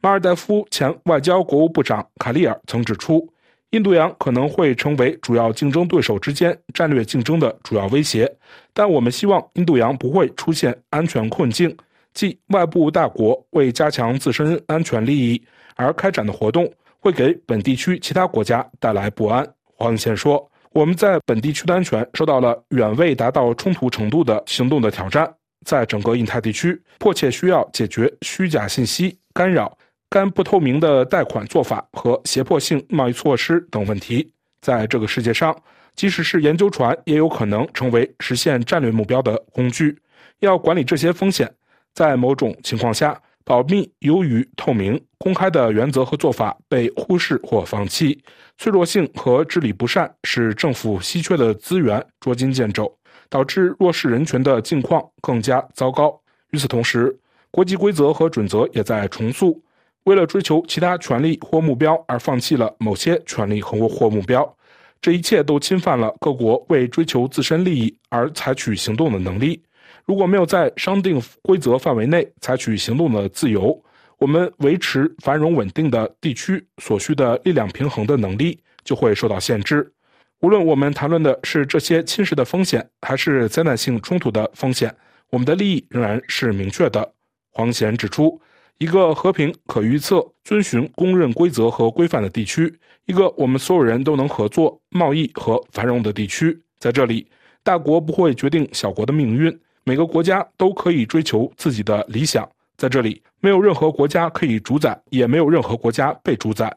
E: 马尔代夫前外交国务部长卡利尔曾指出，印度洋可能会成为主要竞争对手之间战略竞争的主要威胁，但我们希望印度洋不会出现安全困境，即外部大国为加强自身安全利益而开展的活动会给本地区其他国家带来不安。黄永先说：“我们在本地区的安全受到了远未达到冲突程度的行动的挑战，在整个印太地区，迫切需要解决虚假信息干扰。”干不透明的贷款做法和胁迫性贸易措施等问题，在这个世界上，即使是研究船，也有可能成为实现战略目标的工具。要管理这些风险，在某种情况下，保密优于透明。公开的原则和做法被忽视或放弃，脆弱性和治理不善使政府稀缺的资源捉襟见肘，导致弱势人权的境况更加糟糕。与此同时，国际规则和准则也在重塑。为了追求其他权利或目标而放弃了某些权利和或目标，这一切都侵犯了各国为追求自身利益而采取行动的能力。如果没有在商定规则范围内采取行动的自由，我们维持繁荣稳定的地区所需的力量平衡的能力就会受到限制。无论我们谈论的是这些侵蚀的风险，还是灾难性冲突的风险，我们的利益仍然是明确的。黄贤指出。一个和平、可预测、遵循公认规则和规范的地区，一个我们所有人都能合作、贸易和繁荣的地区。在这里，大国不会决定小国的命运，每个国家都可以追求自己的理想。在这里，没有任何国家可以主宰，也没有任何国家被主宰。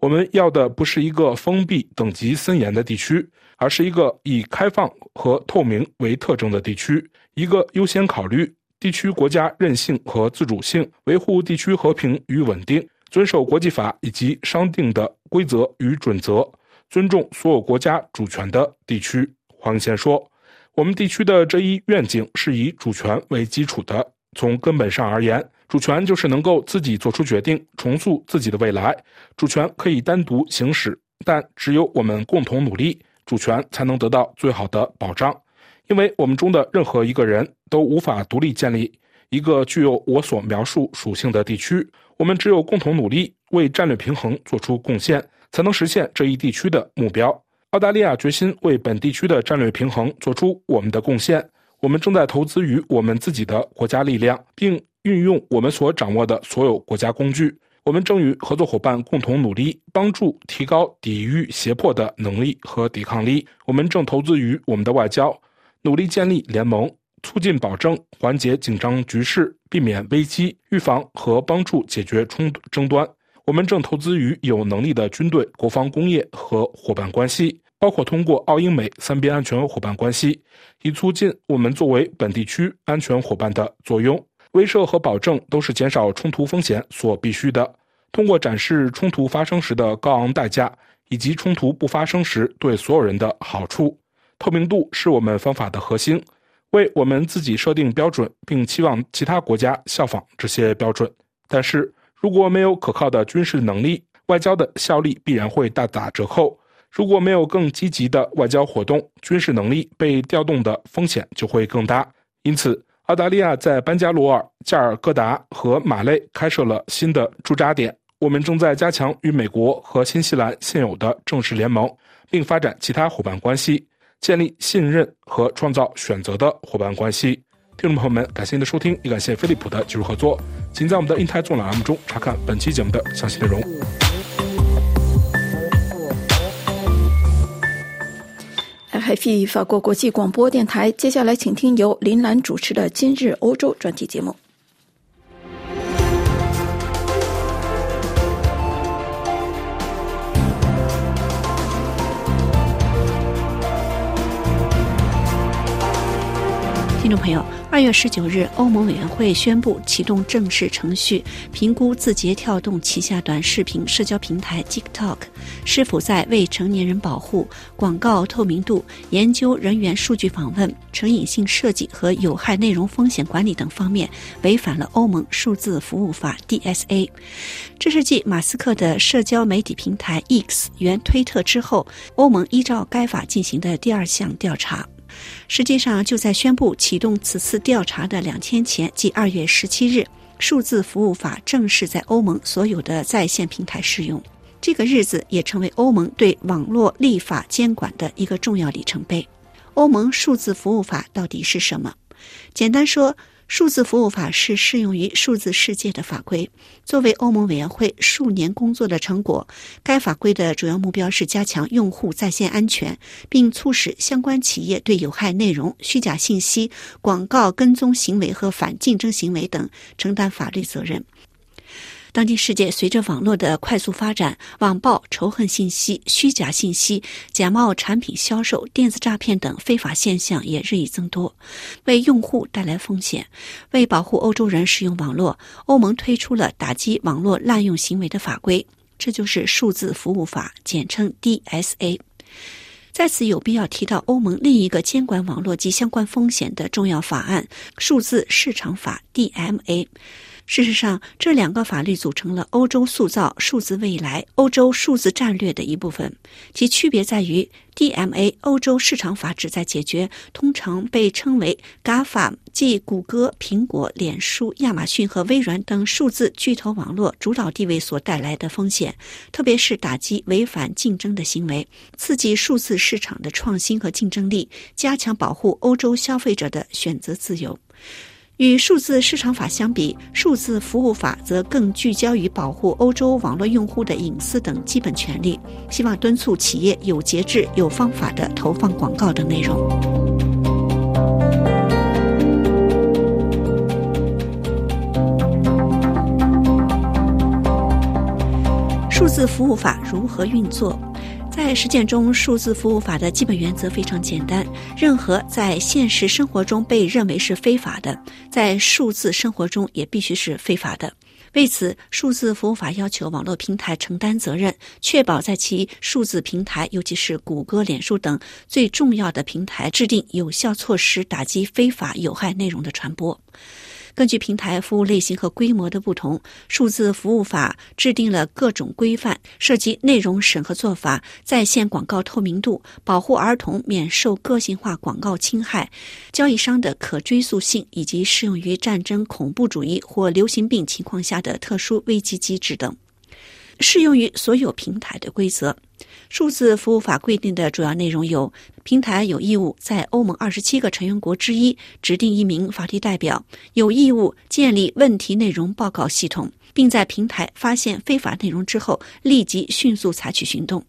E: 我们要的不是一个封闭、等级森严的地区，而是一个以开放和透明为特征的地区，一个优先考虑。地区国家韧性和自主性，维护地区和平与稳定，遵守国际法以及商定的规则与准则，尊重所有国家主权的地区。黄先说：“我们地区的这一愿景是以主权为基础的。从根本上而言，主权就是能够自己做出决定，重塑自己的未来。主权可以单独行使，但只有我们共同努力，主权才能得到最好的保障。因为我们中的任何一个人都无法独立建立一个具有我所描述属性的地区，我们只有共同努力，为战略平衡做出贡献，才能实现这一地区的目标。澳大利亚决心为本地区的战略平衡做出我们的贡献。我们正在投资于我们自己的国家力量，并运用我们所掌握的所有国家工具。我们正与合作伙伴共同努力，帮助提高抵御胁迫的能力和抵抗力。我们正投资于我们的外交，努力建立联盟，促进保证，缓解紧张局势，避免危机，预防和帮助解决冲争端。我们正投资于有能力的军队、国防工业和伙伴关系，包括通过澳英美三边安全伙伴关系，以促进我们作为本地区安全伙伴的作用。威慑和保证都是减少冲突风险所必须的。通过展示冲突发生时的高昂代价，以及冲突不发生时对所有人的好处，透明度是我们方法的核心。为我们自己设定标准，并期望其他国家效仿这些标准，但是。如果没有可靠的军事能力，外交的效力必然会大打折扣。如果没有更积极的外交活动，军事能力被调动的风险就会更大。因此，澳大利亚在班加罗尔、加尔各答和马累开设了新的驻扎点。我们正在加强与美国和新西兰现有的正式联盟，并发展其他伙伴关系，建立信任和创造选择的伙伴关系。听众朋友们，感谢您的收听，也感谢飞利浦的技术合作。请在我们的印太纵览栏目中查看本期节目的详细内容。
F: RFI 法国国际广播电台，接下来请听由林兰主持的《今日欧洲》专题节目。听众朋友。二月十九日，欧盟委员会宣布启动正式程序，评估字节跳动旗下短视频社交平台 TikTok 是否在未成年人保护、广告透明度、研究人员数据访问、成瘾性设计和有害内容风险管理等方面违反了欧盟数字服务法 DSA。这是继马斯克的社交媒体平台 X 原推特之后，欧盟依照该法进行的第二项调查。实际上，就在宣布启动此次调查的两天前，即二月十七日，数字服务法正式在欧盟所有的在线平台适用。这个日子也成为欧盟对网络立法监管的一个重要里程碑。欧盟数字服务法到底是什么？简单说，数字服务法是适用于数字世界的法规。作为欧盟委员会数年工作的成果，该法规的主要目标是加强用户在线安全，并促使相关企业对有害内容、虚假信息、广告跟踪行为和反竞争行为等承担法律责任。当今世界随着网络的快速发展，网暴、仇恨信息、虚假信息、假冒产品销售、电子诈骗等非法现象也日益增多，为用户带来风险。为保护欧洲人使用网络，欧盟推出了打击网络滥用行为的法规，这就是数字服务法，简称 DSA。在此有必要提到欧盟另一个监管网络及相关风险的重要法案——数字市场法 （DMA）。事实上，这两个法律组成了欧洲塑造数字未来、欧洲数字战略的一部分。其区别在于，DMA 欧洲市场法旨在解决通常被称为 GAFA，即谷歌、苹果、脸书、亚马逊和微软等数字巨头网络主导地位所带来的风险，特别是打击违反竞争的行为，刺激数字市场的创新和竞争力，加强保护欧洲消费者的选择自由。与数字市场法相比，数字服务法则更聚焦于保护欧洲网络用户的隐私等基本权利，希望敦促企业有节制、有方法地投放广告等内容。数字服务法如何运作？在实践中，数字服务法的基本原则非常简单：任何在现实生活中被认为是非法的，在数字生活中也必须是非法的。为此，数字服务法要求网络平台承担责任，确保在其数字平台，尤其是谷歌、脸书等最重要的平台，制定有效措施，打击非法有害内容的传播。根据平台服务类型和规模的不同，数字服务法制定了各种规范，涉及内容审核做法、在线广告透明度、保护儿童免受个性化广告侵害、交易商的可追溯性，以及适用于战争、恐怖主义或流行病情况下的特殊危机机制等。适用于所有平台的规则。数字服务法规定的主要内容有：平台有义务在欧盟二十七个成员国之一指定一名法律代表，有义务建立问题内容报告系统，并在平台发现非法内容之后立即迅速采取行动，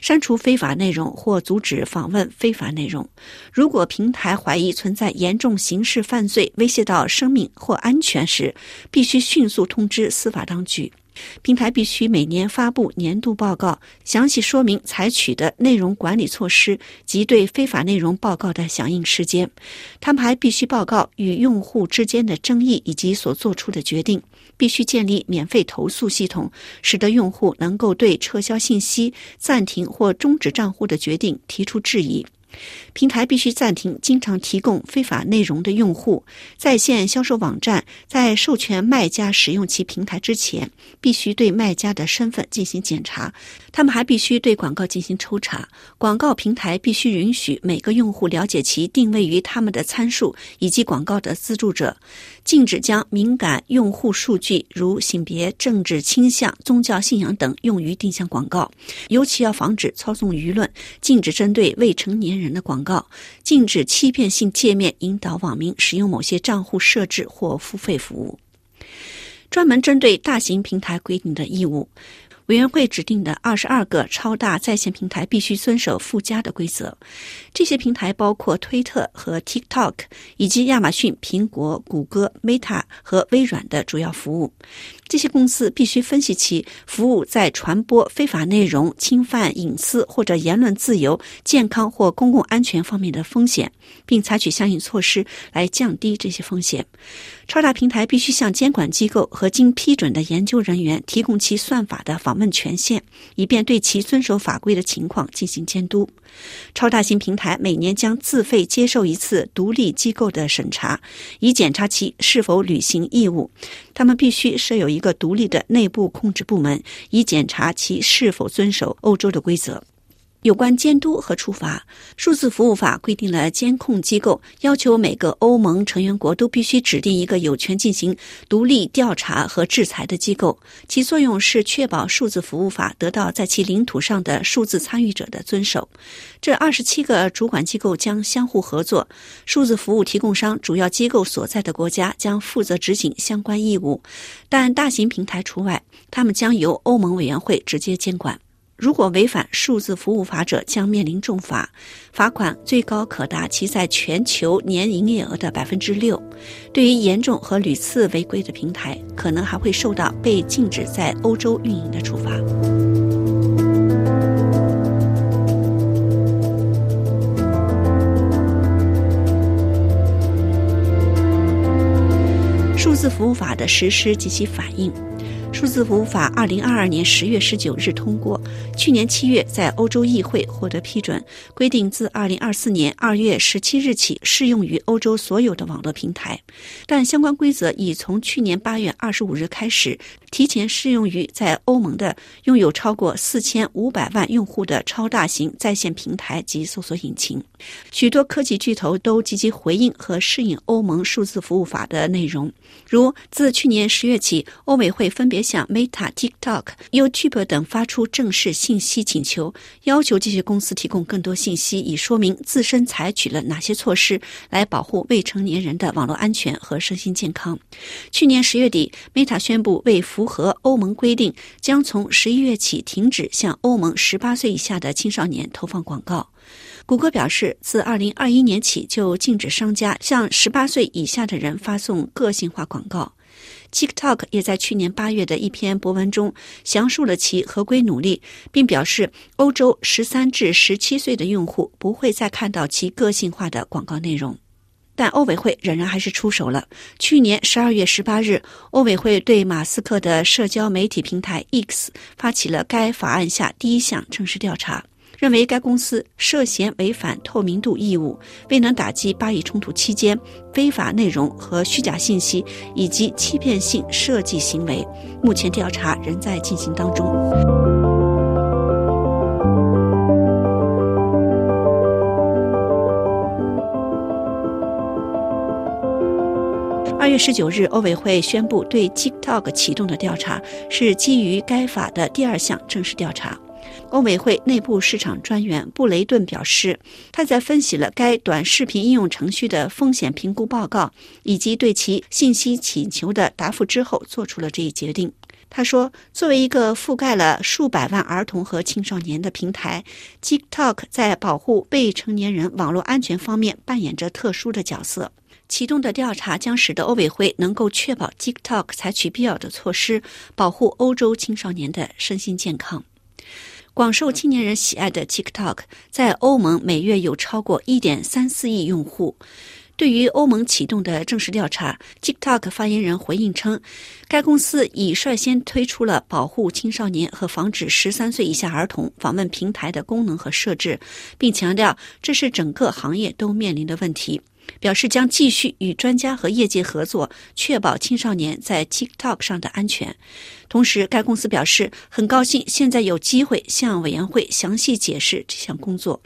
F: 删除非法内容或阻止访问非法内容。如果平台怀疑存在严重刑事犯罪威胁到生命或安全时，必须迅速通知司法当局。平台必须每年发布年度报告，详细说明采取的内容管理措施及对非法内容报告的响应时间。他们还必须报告与用户之间的争议以及所做出的决定。必须建立免费投诉系统，使得用户能够对撤销信息、暂停或终止账户的决定提出质疑。平台必须暂停经常提供非法内容的用户。在线销售网站在授权卖家使用其平台之前，必须对卖家的身份进行检查。他们还必须对广告进行抽查。广告平台必须允许每个用户了解其定位于他们的参数以及广告的资助者。禁止将敏感用户数据，如性别、政治倾向、宗教信仰等用于定向广告。尤其要防止操纵舆论。禁止针对未成年人人的广告。禁止欺骗性界面引导网民使用某些账户设置或付费服务。专门针对大型平台规定的义务。委员会指定的二十二个超大在线平台必须遵守附加的规则。这些平台包括推特和 TikTok，以及亚马逊、苹果、谷歌、Meta 和微软的主要服务。这些公司必须分析其服务在传播非法内容、侵犯隐私或者言论自由、健康或公共安全方面的风险，并采取相应措施来降低这些风险。超大平台必须向监管机构和经批准的研究人员提供其算法的访问权限，以便对其遵守法规的情况进行监督。超大型平台每年将自费接受一次独立机构的审查，以检查其是否履行义务。他们必须设有一个独立的内部控制部门，以检查其是否遵守欧洲的规则。有关监督和处罚，数字服务法规定了监控机构，要求每个欧盟成员国都必须指定一个有权进行独立调查和制裁的机构，其作用是确保数字服务法得到在其领土上的数字参与者的遵守。这二十七个主管机构将相互合作，数字服务提供商主要机构所在的国家将负责执行相关义务，但大型平台除外，他们将由欧盟委员会直接监管。如果违反数字服务法者，将面临重罚，罚款最高可达其在全球年营业额的百分之六。对于严重和屡次违规的平台，可能还会受到被禁止在欧洲运营的处罚。数字服务法的实施及其反应。数字服务法二零二二年十月十九日通过，去年七月在欧洲议会获得批准，规定自二零二四年二月十七日起适用于欧洲所有的网络平台，但相关规则已从去年八月二十五日开始提前适用于在欧盟的拥有超过四千五百万用户的超大型在线平台及搜索引擎。许多科技巨头都积极回应和适应欧盟数字服务法的内容，如自去年十月起，欧委会分别。向 Meta、TikTok、YouTube 等发出正式信息请求，要求这些公司提供更多信息，以说明自身采取了哪些措施来保护未成年人的网络安全和身心健康。去年十月底，Meta 宣布为符合欧盟规定，将从十一月起停止向欧盟十八岁以下的青少年投放广告。谷歌表示，自二零二一年起就禁止商家向十八岁以下的人发送个性化广告。TikTok 也在去年八月的一篇博文中详述了其合规努力，并表示欧洲十三至十七岁的用户不会再看到其个性化的广告内容。但欧委会仍然还是出手了。去年十二月十八日，欧委会对马斯克的社交媒体平台 X 发起了该法案下第一项正式调查。认为该公司涉嫌违反透明度义务，未能打击巴以冲突期间非法内容和虚假信息以及欺骗性设计行为。目前调查仍在进行当中。二月十九日，欧委会宣布对 TikTok 启动的调查是基于该法的第二项正式调查。欧委会内部市场专员布雷顿表示，他在分析了该短视频应用程序的风险评估报告以及对其信息请求的答复之后，做出了这一决定。他说，作为一个覆盖了数百万儿童和青少年的平台，TikTok 在保护未成年人网络安全方面扮演着特殊的角色。启动的调查将使得欧委会能够确保 TikTok 采取必要的措施，保护欧洲青少年的身心健康。广受青年人喜爱的 TikTok 在欧盟每月有超过1.34亿用户。对于欧盟启动的正式调查，TikTok 发言人回应称，该公司已率先推出了保护青少年和防止13岁以下儿童访问平台的功能和设置，并强调这是整个行业都面临的问题。表示将继续与专家和业界合作，确保青少年在 TikTok 上的安全。同时，该公司表示很高兴现在有机会向委员会详细解释这项工作。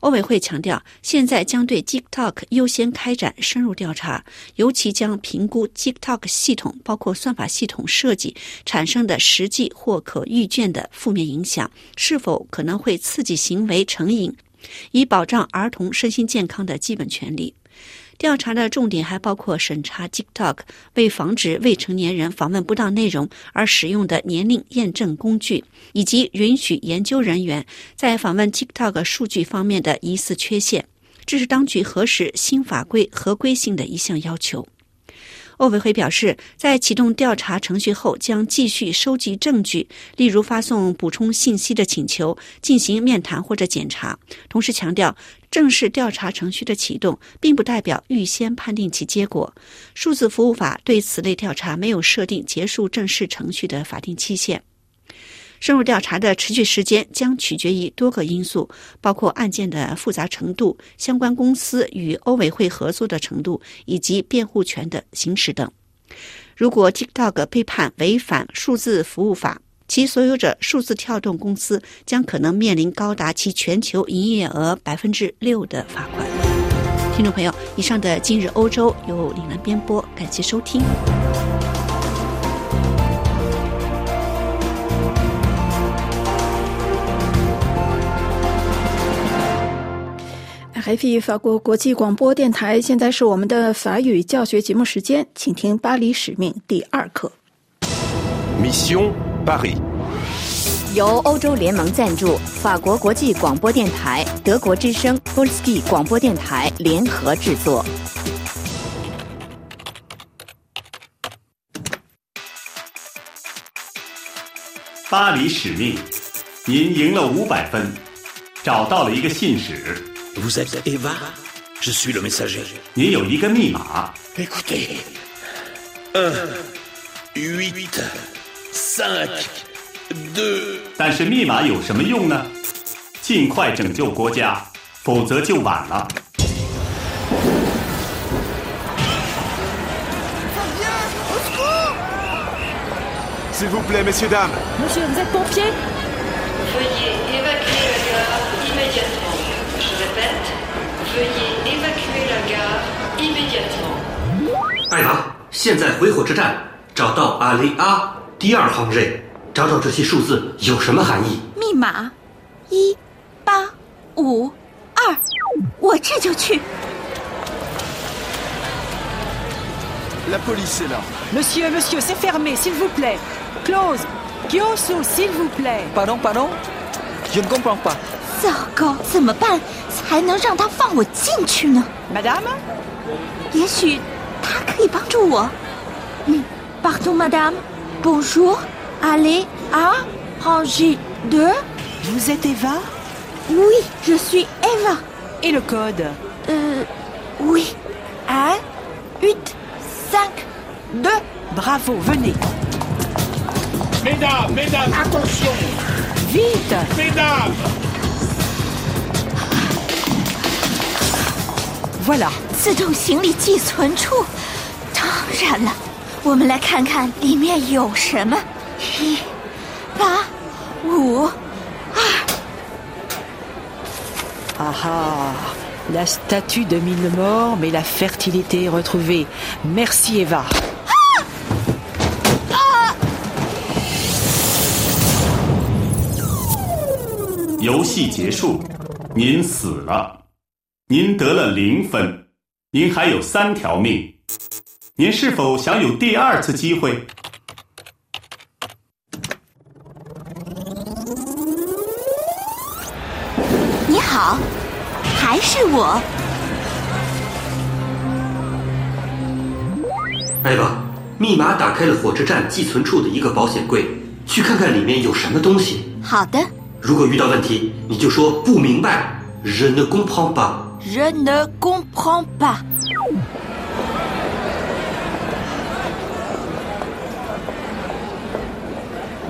F: 欧委会强调，现在将对 TikTok 优先开展深入调查，尤其将评估 TikTok 系统包括算法系统设计产生的实际或可预见的负面影响，是否可能会刺激行为成瘾。以保障儿童身心健康的基本权利。调查的重点还包括审查 TikTok 为防止未成年人访问不当内容而使用的年龄验证工具，以及允许研究人员在访问 TikTok 数据方面的疑似缺陷。这是当局核实新法规合规性的一项要求。欧委会表示，在启动调查程序后，将继续收集证据，例如发送补充信息的请求、进行面谈或者检查。同时强调，正式调查程序的启动，并不代表预先判定其结果。数字服务法对此类调查没有设定结束正式程序的法定期限。深入调查的持续时间将取决于多个因素，包括案件的复杂程度、相关公司与欧委会合作的程度以及辩护权的行使等。如果 TikTok 被判违反数字服务法，其所有者数字跳动公司将可能面临高达其全球营业额百分之六的罚款。听众朋友，以上的今日欧洲由李兰编播，感谢收听。
D: 海飞法国国际广播电台，现在是我们的法语教学节目时间，请听《巴黎使命》第二课。
G: Mission Paris，
H: 由欧洲联盟赞助，法国国际广播电台、德国之声、波斯蒂广播电台联合制作。
I: 巴黎使命，您赢了五百分，找到了一个信使。
J: Vous êtes Eva? Je suis le messager.
I: 您有一个密码。
J: Écoutez. Un, huit, cinq, deux.
I: 但是密码有什么用呢？尽快拯救国家，否则就晚了。
G: S'il vous plaît, messieurs, dames.
K: Monsieur, vous êtes pompier?
L: Veuillez évacuer veuillez évacuer la gare immédiatement.
M: 艾达，现在回火车站，找到阿雷阿第二行人，找找这些数字有什么含义。
K: 密码一八五二，我这就去。
G: La police est là.
K: Monsieur, monsieur, c'est fermé, s'il vous plaît. Close. Kyosu, s'il vous plaît.
N: Pardon, pardon? Je ne comprends pas.
K: 糟糕，怎么办才能让他放我进去呢？Madame，也许他可以帮助我。嗯，Pardon, Madame. Bonjour. Allez à rangée deux. Vous êtes Eva? Oui, je suis Eva. Et le code? Euh, oui. Un, huit, cinq, deux. Bravo, venez.
O: Mesdames, mesdames, attention.
K: Vite.
O: Mesdames.
K: Voilà，自动行李寄存处。当然了，我们来看看里面有什么。一、八、五、二。
O: 啊哈，La statue de mine mort, mais la fertilité retrouvée. Merci Eva。
I: 游戏结束，您死了，您得了零分，您还有三条命，您是否想有第二次机会？
K: 你好，还是我。
M: 艾娃，密码打开了火车站寄存处的一个保险柜，去看看里面有什么东西。
K: 好的。
M: 如果遇到问题，你就说不明白。Je ne comprends pas.
K: Je ne comprends pas.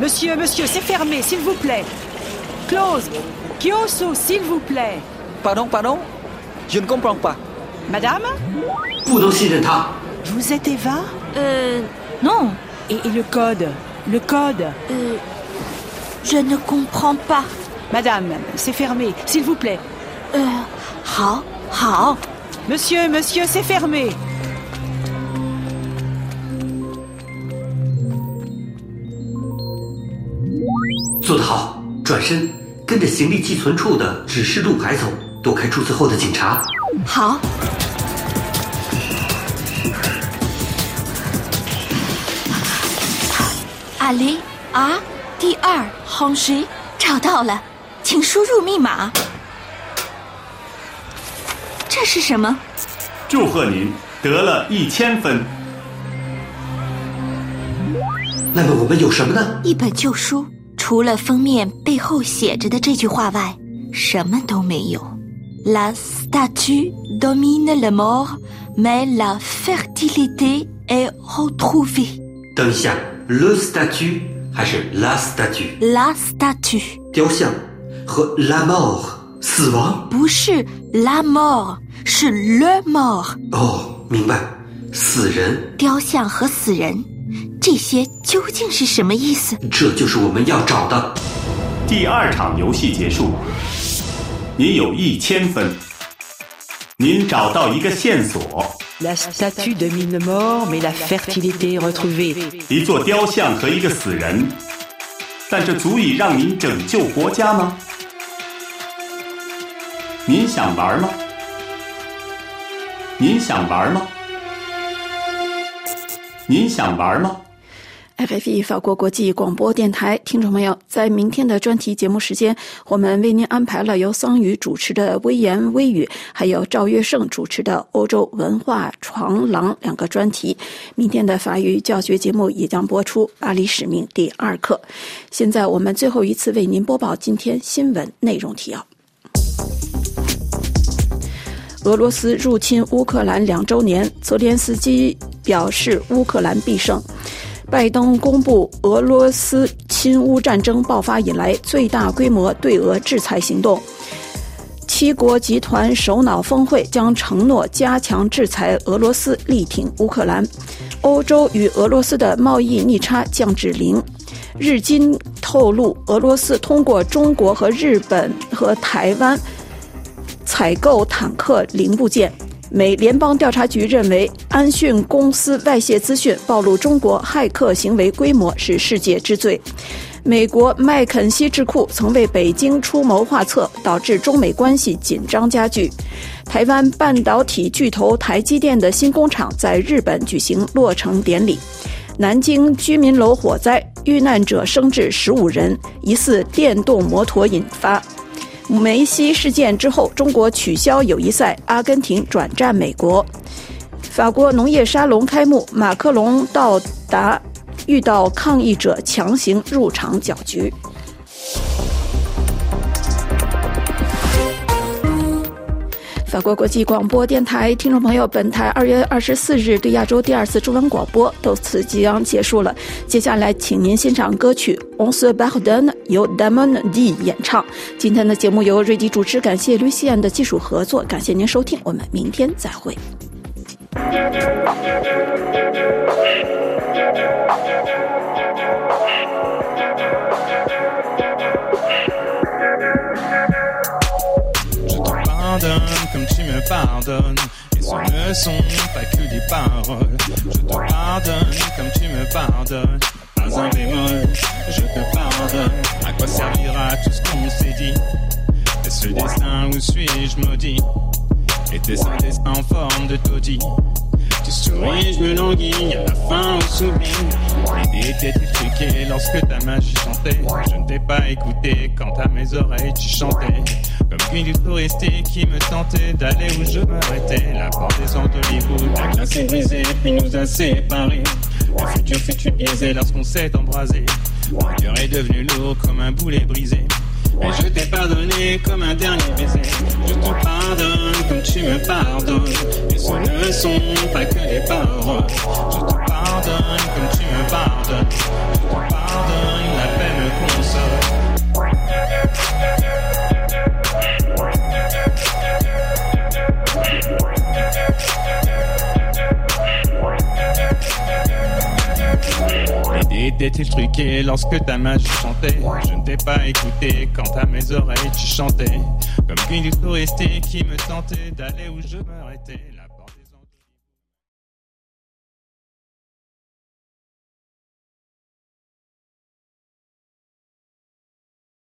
O: Monsieur, monsieur, c'est fermé, s'il vous plaît. Close. Kyosu, s'il vous plaît.
N: Pardon, pardon Je ne comprends pas.
O: Madame? Vous êtes Eva?
K: Euh. Non.
O: Et, et, le code? Le code?
K: Euh. Je ne comprends pas.
O: Madame, c'est fermé, s'il vous plaît.
K: Euh. 好，好。
O: Monsieur, monsieur, c'est fermé.
M: 做得好，转身，跟着行李寄存处的指示路牌走，躲开注册后的警察。
K: 好。阿里啊。第二红石找到了，请输入密码。这是什么？
I: 祝贺您得了一千分。
M: 那么我们有什么呢？
K: 一本旧书，除了封面背后写着的这句话外，什么都没有。La statue domine le mort, mais la fertilité est retrouvée。
M: 等一下，le statue。还是 la statue，la
K: statue
M: 雕像和 la mort 死亡
K: 不是 la mort，是 le mort。
M: 哦，明白，死人。
K: 雕像和死人，这些究竟是什么意思？
M: 这就是我们要找的。
I: 第二场游戏结束，您有一千分，您找到一个线索。
O: La statue de mine mort, mais la fertilité retrouvée。
I: 一座雕像和一个死人，但这足以让您拯救国家吗？您想玩吗？您想玩吗？您想玩吗
D: ？FFE 法国国际广播电台听众朋友，在明天的专题节目时间，我们为您安排了由桑宇主持的微言微语，还有赵月胜主持的欧洲文化床廊两个专题。明天的法语教学节目也将播出《巴黎使命》第二课。现在我们最后一次为您播报今天新闻内容提要：俄罗斯入侵乌克兰两周年，泽连斯基表示乌克兰必胜。拜登公布俄罗斯侵乌战争爆发以来最大规模对俄制裁行动，七国集团首脑峰会将承诺加强制裁俄罗斯，力挺乌克兰。欧洲与俄罗斯的贸易逆差降至零。日经透露，俄罗斯通过中国和日本和台湾采购坦克零部件。美联邦调查局认为，安讯公司外泄资讯暴露中国骇客行为规模是世界之最。美国麦肯锡智库曾为北京出谋划策，导致中美关系紧张加剧。台湾半导体巨头台积电的新工厂在日本举行落成典礼。南京居民楼火灾，遇难者升至十五人，疑似电动摩托引发。梅西事件之后，中国取消友谊赛，阿根廷转战美国。法国农业沙龙开幕，马克龙到达，遇到抗议者强行入场搅局。法国国际广播电台听众朋友，本台二月二十四日对亚洲第二次中文广播到此即将结束了。接下来，请您欣赏歌曲《On se Pardona》由 Damon D 演唱。今天的节目由瑞迪主持，感谢吕西安的技术合作，感谢您收听，我们明天再会。
P: un je te pardonne. À quoi servira tout ce qu'on s'est dit? Et ce destin où suis-je maudit? Était un destin en forme de taudis Tu souris, je me languis, à la fin on s'oublie. L'idée était truquée lorsque ta magie chantait. Je ne t'ai pas écouté quand à mes oreilles tu chantais. Comme une touristique qui me tentait d'aller où je m'arrêtais. La porte des Andes d'Hollywood, la glace est brisée, puis nous a séparés. Le futur fut biaisé lorsqu'on s'est embrasé. Mon cœur est devenu lourd comme un boulet brisé. Mais je t'ai pardonné comme un dernier baiser. Je te pardonne comme tu me pardonnes. Et ce ne sont pas que des paroles. Je te pardonne comme tu me pardonnes. Était-il truqué lorsque ta magie chantait Je ne t'ai pas écouté quand à mes oreilles tu chantais. Comme une touristique qui me tentait d'aller où je m'arrêtais